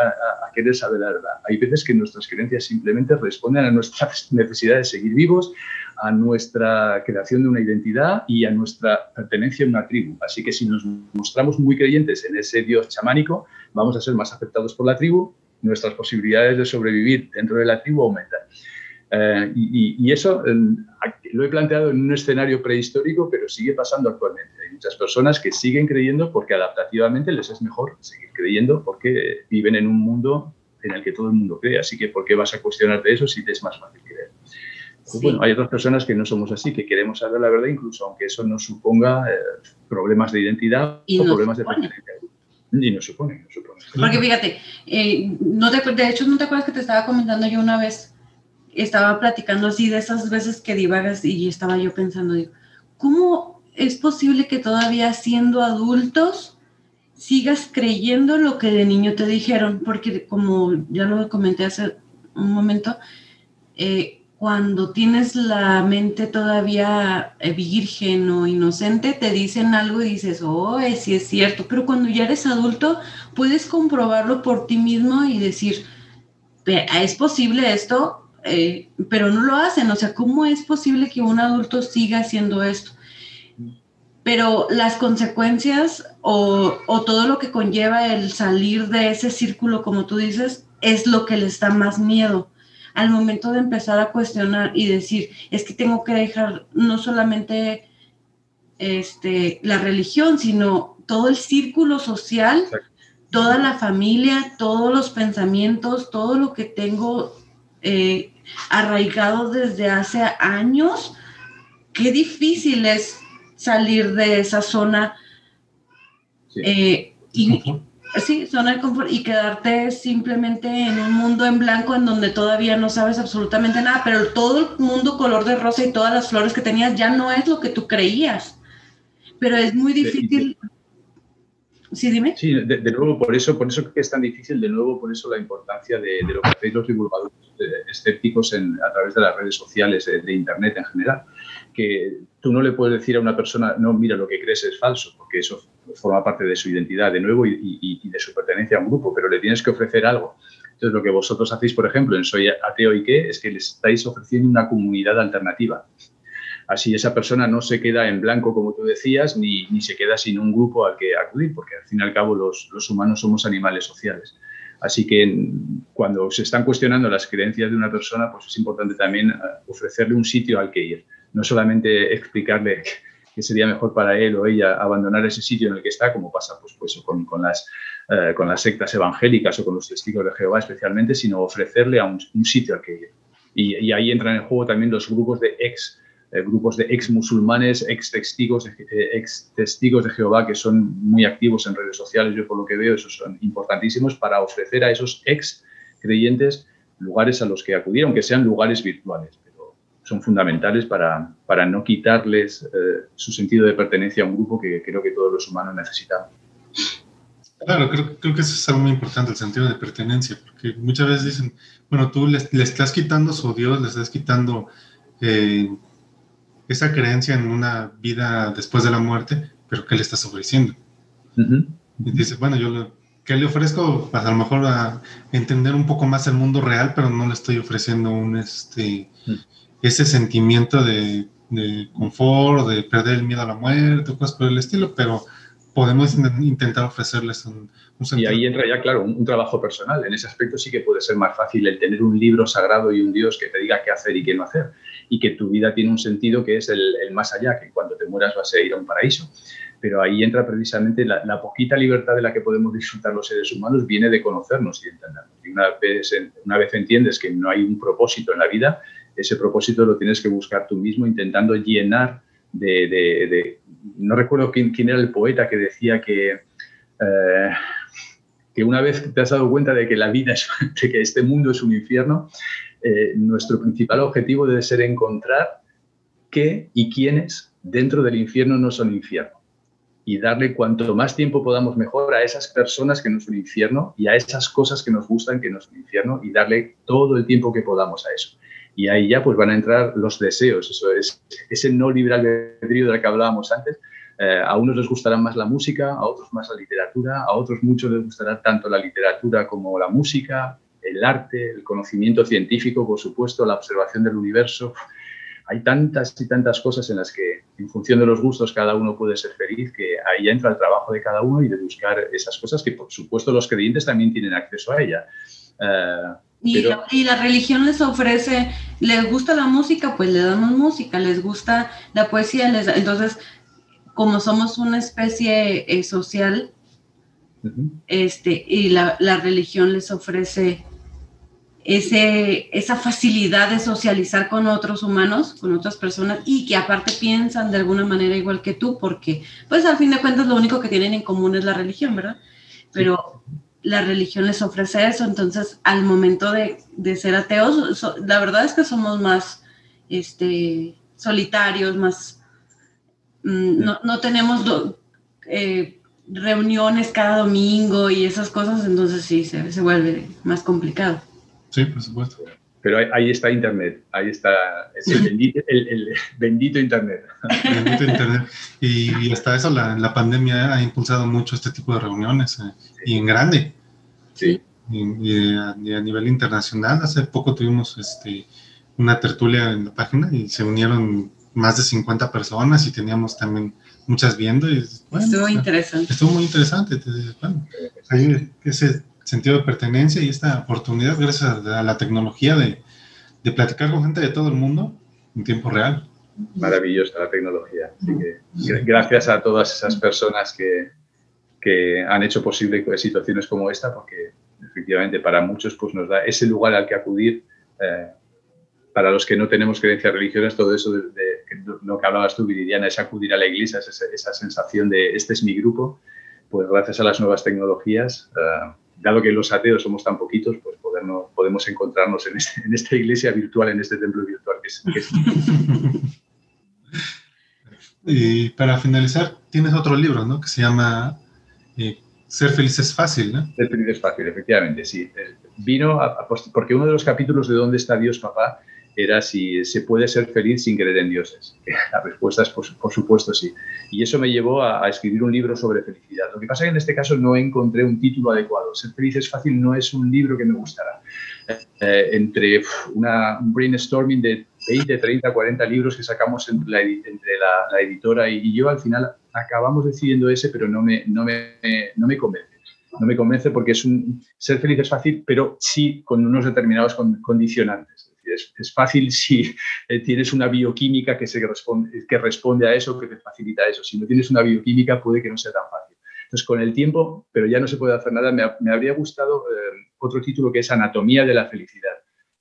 querer saber la verdad. Hay veces que nuestras creencias simplemente responden a nuestra *laughs* necesidad de seguir vivos, a nuestra creación de una identidad y a nuestra pertenencia a una tribu. Así que si nos mostramos muy creyentes en ese Dios chamánico, vamos a ser más aceptados por la tribu, nuestras posibilidades de sobrevivir dentro de la tribu aumentan. Eh, y, eso eh, lo he planteado en un escenario prehistórico, pero sigue pasando actualmente. Muchas personas que siguen creyendo porque adaptativamente les es mejor seguir creyendo porque viven en un mundo en el que todo el mundo cree. Así que, ¿por qué vas a cuestionarte eso si te es más fácil creer? Pues bueno, hay otras personas que no somos así, que queremos saber la verdad, incluso aunque eso nos suponga eh, problemas de identidad o problemas de pertenencia. Y no supone, supone. Porque fíjate, no de hecho, ¿no te acuerdas que te estaba comentando yo una vez estaba platicando así de esas veces que divagas y estaba yo pensando, digo, ¿cómo es posible que todavía siendo adultos sigas creyendo lo que de niño te dijeron? Porque como ya lo comenté hace un momento, eh, cuando tienes la mente todavía eh, virgen o inocente, te dicen algo y dices, oh, sí es cierto, pero cuando ya eres adulto, puedes comprobarlo por ti mismo y decir, ¿es posible esto? Eh, pero no lo hacen. O sea, ¿cómo es posible que un adulto siga haciendo esto? Pero las consecuencias o, todo lo que conlleva el salir de ese círculo, como tú dices, es lo que les da más miedo. Al momento de empezar a cuestionar y decir, es que tengo que dejar no solamente este, la religión, sino todo el círculo social, toda la familia, todos los pensamientos, todo lo que tengo eh, arraigado desde hace años, qué difícil es salir de esa zona eh, y, sí, zona de confort y quedarte simplemente en un mundo en blanco en donde todavía no sabes absolutamente nada, pero todo el mundo color de rosa y todas las flores que tenías ya no es lo que tú creías. Pero es muy difícil. Sí, dime. Sí, de, nuevo, por eso, por eso que es tan difícil, de nuevo, por eso la importancia de, lo que hacéis los divulgadores escépticos a través de las redes sociales, de, Internet en general. Que tú no le puedes decir a una persona, no, mira, lo que crees es falso, porque eso forma parte de su identidad, de nuevo, y, de su pertenencia a un grupo, pero le tienes que ofrecer algo. Entonces, lo que vosotros hacéis, por ejemplo, en Soy Ateo y qué, es que le estáis ofreciendo una comunidad alternativa. Así esa persona no se queda en blanco, como tú decías, ni, ni se queda sin un grupo al que acudir, porque al fin y al cabo los, los humanos somos animales sociales. Así que cuando se están cuestionando las creencias de una persona, pues es importante también eh, ofrecerle un sitio al que ir. No solamente explicarle *laughs* que sería mejor para él o ella abandonar ese sitio en el que está, como pasa pues, pues con, con, las, eh, con las sectas evangélicas o con los testigos de Jehová especialmente, sino ofrecerle un, sitio al que ir. Y, y, ahí entran en juego también los grupos de ex grupos de ex musulmanes, ex testigos, eh, ex testigos de Jehová que son muy activos en redes sociales. Yo por lo que veo, esos son importantísimos para ofrecer a esos ex creyentes lugares a los que acudir, aunque sean lugares virtuales, pero son fundamentales para, para no quitarles eh, su sentido de pertenencia a un grupo que creo que todos los humanos necesitamos. Claro, creo, creo, que eso es algo muy importante, el sentido de pertenencia, porque muchas veces dicen, bueno, tú le, estás quitando su Dios, le estás quitando esa creencia en una vida después de la muerte, pero ¿qué le estás ofreciendo? Y dices, bueno, yo ¿qué le ofrezco? Pues a lo mejor a entender un poco más el mundo real, pero no le estoy ofreciendo un, este, ese sentimiento de, de confort, de perder el miedo a la muerte, cosas por el estilo, pero podemos intentar ofrecerles un, un Y ahí entra ya, claro, un, trabajo personal. En ese aspecto sí que puede ser más fácil el tener un libro sagrado y un Dios que te diga qué hacer y qué no hacer y que tu vida tiene un sentido que es el, más allá, que cuando te mueras vas a ir a un paraíso. Pero ahí entra precisamente la, poquita libertad de la que podemos disfrutar los seres humanos, viene de conocernos y entendernos. Y una vez, una vez entiendes que no hay un propósito en la vida, ese propósito lo tienes que buscar tú mismo intentando llenar de... no recuerdo quién, quién, era el poeta que decía que... Eh, que una vez te has dado cuenta de que la vida es, *laughs* de que este mundo es un infierno, eh, nuestro principal objetivo debe ser encontrar qué y quiénes dentro del infierno no son infierno. Y darle cuanto más tiempo podamos mejor a esas personas que no son infierno y a esas cosas que nos gustan que no son infierno y darle todo el tiempo que podamos a eso. Y ahí ya pues van a entrar los deseos, eso es ese no libre albedrío del que hablábamos antes. Eh, a unos les gustará más la música, a otros más la literatura, a otros muchos les gustará tanto la literatura como la música, el arte, el conocimiento científico, por supuesto, la observación del universo. Hay tantas y tantas cosas en las que, en función de los gustos, cada uno puede ser feliz, que ahí entra el trabajo de cada uno y de buscar esas cosas que, por supuesto, los creyentes también tienen acceso a ella. Eh, y, la, religión les ofrece, les gusta la música, pues le damos música, les gusta la poesía, les, entonces, como somos una especie eh, social, este, y la, la, religión les ofrece ese, esa facilidad de socializar con otros humanos, con otras personas y que aparte piensan de alguna manera igual que tú, porque pues al fin de cuentas lo único que tienen en común es la religión, ¿verdad? Pero la religión les ofrece eso, entonces al momento de, de ser ateos, la verdad es que somos más este, solitarios, más... Mm, no, no, tenemos... Eh, reuniones cada domingo y esas cosas, entonces sí, se, se vuelve más complicado. Sí, por supuesto. Pero ahí, está Internet, ahí está el, bendito, Internet. Bendito Internet. Y, hasta eso, la, la, pandemia ha impulsado mucho este tipo de reuniones eh, y en grande. Sí. Y, a, nivel internacional, hace poco tuvimos este, una tertulia en la página y se unieron más de 50 personas y teníamos también muchas viendo. Y, estuvo interesante. Estuvo muy interesante. bueno, hay ese sentido de pertenencia y esta oportunidad, gracias a la tecnología, de, de platicar con gente de todo el mundo en tiempo real. Maravillosa la tecnología. Así que, gracias a todas esas personas que, que han hecho posible situaciones como esta, porque efectivamente para muchos pues, nos da ese lugar al que acudir Eh, para los que no tenemos creencias religiosas, todo eso de, lo que hablabas tú, Viridiana, es acudir a la iglesia, esa, esa, sensación de este es mi grupo, pues gracias a las nuevas tecnologías, uh, dado que los ateos somos tan poquitos, pues podernos, podemos encontrarnos en, este, en, esta iglesia virtual, en este templo virtual que es. Que es... *laughs* y para finalizar, tienes otro libro, ¿no? Que se llama eh, Ser feliz es fácil, ¿no? Ser feliz es fácil, efectivamente, sí. Eh, vino a, porque uno de los capítulos de ¿Dónde está Dios, papá? Era si se puede ser feliz sin creer en dioses. La respuesta es por, supuesto sí. Y eso me llevó a, escribir un libro sobre felicidad. Lo que pasa es que en este caso no encontré un título adecuado. Ser feliz es fácil no es un libro que me gustara. Eh, entre una, un brainstorming de 20, 30, 40 libros que sacamos entre la, entre la, editora y, yo, al final acabamos decidiendo ese, pero no me, no me, no me convence. No me convence porque es un, ser feliz es fácil, pero sí con unos determinados condicionantes es, fácil *laughs* si eh, tienes una bioquímica que, se responde, que responde a eso, que te facilita eso. Si no tienes una bioquímica, puede que no sea tan fácil. Entonces, con el tiempo, pero ya no se puede hacer nada, me, habría gustado eh, otro título que es Anatomía de la Felicidad,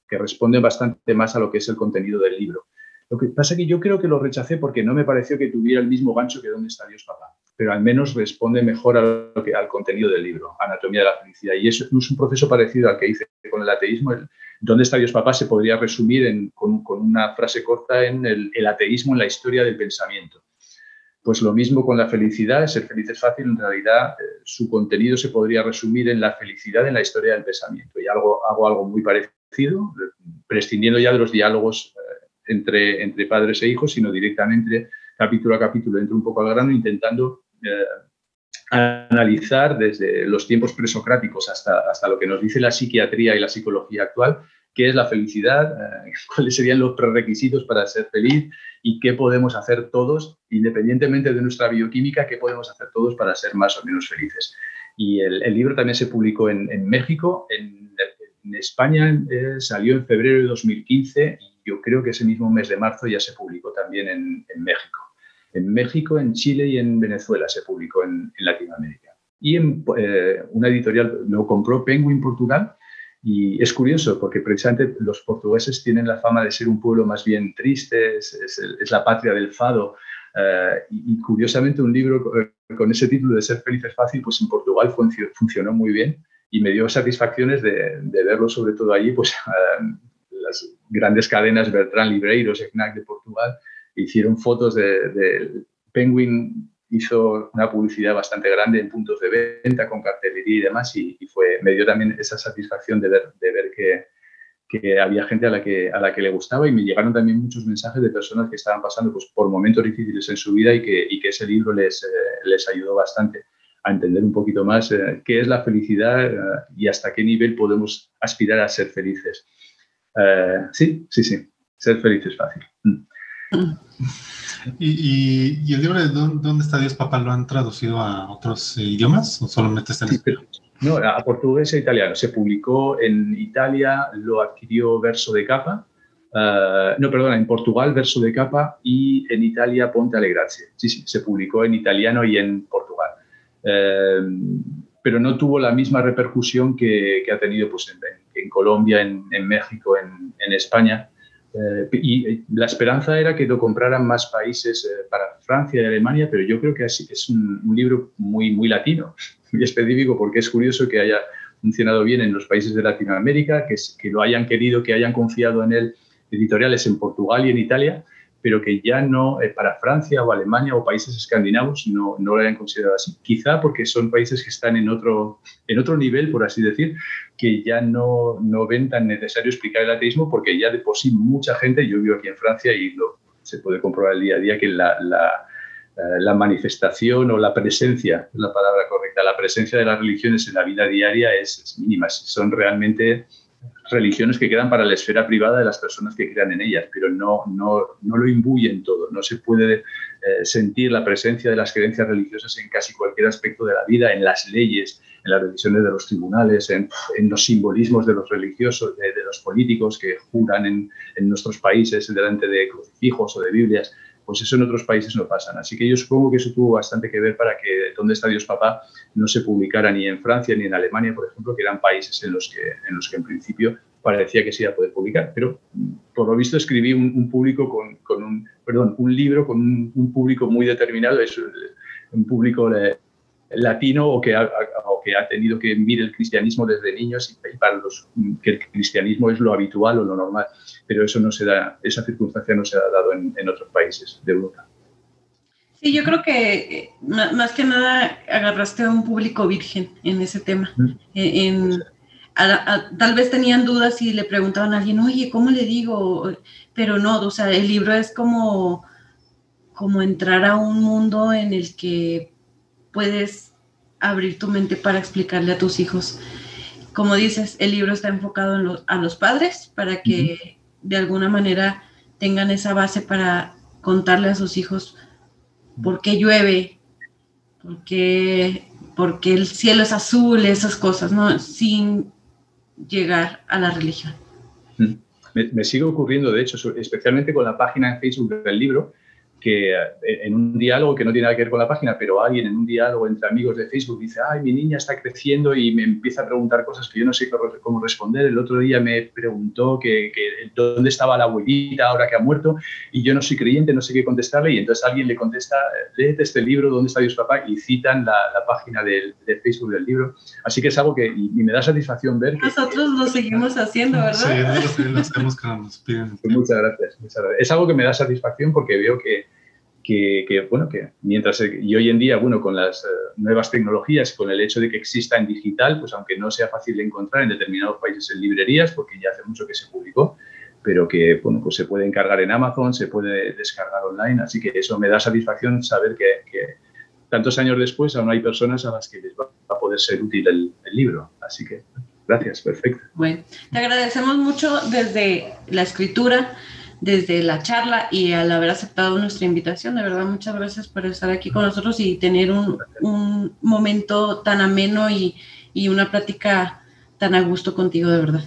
que responde bastante más a lo que es el contenido del libro. Lo que pasa es que yo creo que lo rechacé porque no me pareció que tuviera el mismo gancho que ¿Dónde está Dios, papá? Pero al menos responde mejor a que, al contenido del libro, Anatomía de la Felicidad. Y eso es un proceso parecido al que hice con el ateísmo. ¿Dónde está Dios, papá? se podría resumir con, una frase corta en el, ateísmo en la historia del pensamiento. Pues lo mismo con la felicidad, ser feliz es fácil, en realidad eh, su contenido se podría resumir en la felicidad en la historia del pensamiento. Y algo, hago algo muy parecido, prescindiendo ya de los diálogos eh, entre, entre padres e hijos, sino directamente capítulo a capítulo, entro un poco al grano intentando eh, analizar desde los tiempos presocráticos hasta, hasta lo que nos dice la psiquiatría y la psicología actual, qué es la felicidad, eh, *laughs* cuáles serían los prerequisitos para ser feliz y qué podemos hacer todos, independientemente de nuestra bioquímica, qué podemos hacer todos para ser más o menos felices. Y el, libro también se publicó en, México, en, España eh, salió en febrero de 2015 yo creo que ese mismo mes de marzo ya se publicó también en, México. En México, en Chile y en Venezuela se publicó en, Latinoamérica. Y en, eh, una editorial lo compró Penguin Portugal y es curioso porque precisamente los portugueses tienen la fama de ser un pueblo más bien triste, es, la patria del fado. Eh, y, curiosamente un libro con ese título de Ser feliz es fácil, pues en Portugal funcionó muy bien y me dio satisfacciones de, verlo sobre todo allí, pues *laughs* eh, las grandes cadenas Bertrand Libreiros, FNAC de Portugal, hicieron fotos de, Penguin, hizo una publicidad bastante grande en puntos de venta con cartelería y demás y, fue, me dio también esa satisfacción de ver, de ver que, que, había gente a la que, a la que le gustaba y me llegaron también muchos mensajes de personas que estaban pasando pues, por momentos difíciles en su vida y que, y que ese libro les, eh, les ayudó bastante a entender un poquito más eh, qué es la felicidad eh, y hasta qué nivel podemos aspirar a ser felices. Eh, sí, sí, sí. Ser feliz es fácil. Mm. ¿Y, el libro de ¿Dónde está Dios, papá lo han traducido a otros idiomas o solamente está en español? No, a portugués e italiano. Se publicó en Italia, lo adquirió Verso de Capa. Eh, no, perdona, en Portugal Verso de Capa y en Italia Ponte alle Grazie. Sí, sí, se publicó en italiano y en Portugal. Eh, pero no tuvo la misma repercusión que, ha tenido pues, en, Colombia, en, México, en, España. Eh, y la esperanza era que lo compraran más países eh, para Francia y Alemania, pero yo creo que es, es un, libro muy, muy latino, *laughs* muy específico, porque es curioso que haya funcionado bien en los países de Latinoamérica, que, que lo hayan querido, que hayan confiado en él editoriales en Portugal y en Italia, pero que ya no, eh, para Francia o Alemania o países escandinavos no, no lo hayan considerado así. Quizá porque son países que están en otro, en otro nivel, por así decir, que ya no, no ven tan necesario explicar el ateísmo porque ya de por sí mucha gente, yo vivo aquí en Francia y lo, se puede comprobar el día a día que la, la, eh, la manifestación o la presencia, es la palabra correcta, la presencia de las religiones en la vida diaria es, es mínima, son realmente religiones que quedan para la esfera privada de las personas que crean en ellas, pero no, no, no lo imbuyen todo. No se puede eh, sentir la presencia de las creencias religiosas en casi cualquier aspecto de la vida, en las leyes, en las decisiones de los tribunales, en, los simbolismos de los religiosos, de, de los políticos que juran en, en, nuestros países delante de crucifijos o de Biblias pues eso en otros países no pasan. Así que yo supongo que eso tuvo bastante que ver para que ¿Dónde está Dios papá? no se publicara ni en Francia ni en Alemania, por ejemplo, que eran países en los que en, los que en principio parecía que se iba a poder publicar. Pero por lo visto escribí un, público con, con, un, perdón, un libro con un, público muy determinado, es un público latino o que, ha, o que ha tenido que vivir el cristianismo desde niños y, para los que el cristianismo es lo habitual o lo normal. Pero eso no se da, esa circunstancia no se ha dado en, en otros países de Europa. Sí, yo creo que eh, más que nada agarraste a un público virgen en ese tema. Eh, en, tal vez tenían dudas y le preguntaban a alguien, oye, ¿cómo le digo? Pero no, o sea, el libro es como, como entrar a un mundo en el que puedes abrir tu mente para explicarle a tus hijos. Como dices, el libro está enfocado a los padres para que de alguna manera tengan esa base para contarle a sus hijos por qué llueve, por qué, el cielo es azul, esas cosas, ¿no? Sin llegar a la religión. Me, me, sigue ocurriendo, de hecho, especialmente con la página en Facebook del libro, que eh, en un diálogo que no tiene nada que ver con la página, pero alguien en un diálogo entre amigos de Facebook dice, ay, mi niña está creciendo y me empieza a preguntar cosas que yo no sé cómo responder. El otro día me preguntó que, dónde estaba la abuelita ahora que ha muerto y yo no soy creyente, no sé qué contestarle y entonces alguien le contesta, léete este libro, ¿dónde está Dios papá? Y citan la, página del, de Facebook del libro. Así que es algo que y, me da satisfacción ver. Nosotros lo seguimos haciendo, ¿verdad? Sí, nosotros lo hacemos cuando nos piden. Muchas gracias, muchas gracias. Es algo que me da satisfacción porque veo que que, bueno, que mientras, y hoy en día, bueno, con las eh, nuevas tecnologías, con el hecho de que exista en digital, pues aunque no sea fácil de encontrar en determinados países en librerías, porque ya hace mucho que se publicó, pero que, bueno, pues se puede encargar en Amazon, se puede descargar online, así que eso me da satisfacción saber que, tantos años después aún hay personas a las que les va a poder ser útil el, el libro, así que gracias, perfecto. Bueno, te agradecemos mucho desde la escritura, desde la charla y al haber aceptado nuestra invitación. De verdad, muchas gracias por estar aquí con nosotros y tener un, un momento tan ameno y, y, una plática tan a gusto contigo, de verdad.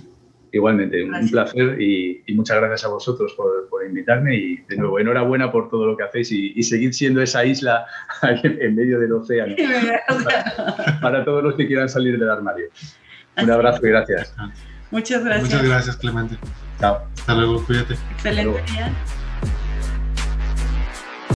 Igualmente, un placer y, y, muchas gracias a vosotros por, por, invitarme y de nuevo enhorabuena por todo lo que hacéis y, y seguir siendo esa isla *laughs* en, medio del océano *laughs* para, para todos los que quieran salir del armario. Un abrazo y gracias. Muchas gracias. Muchas gracias, Clemente. Chao. Hasta luego, cuídate. Excelente día.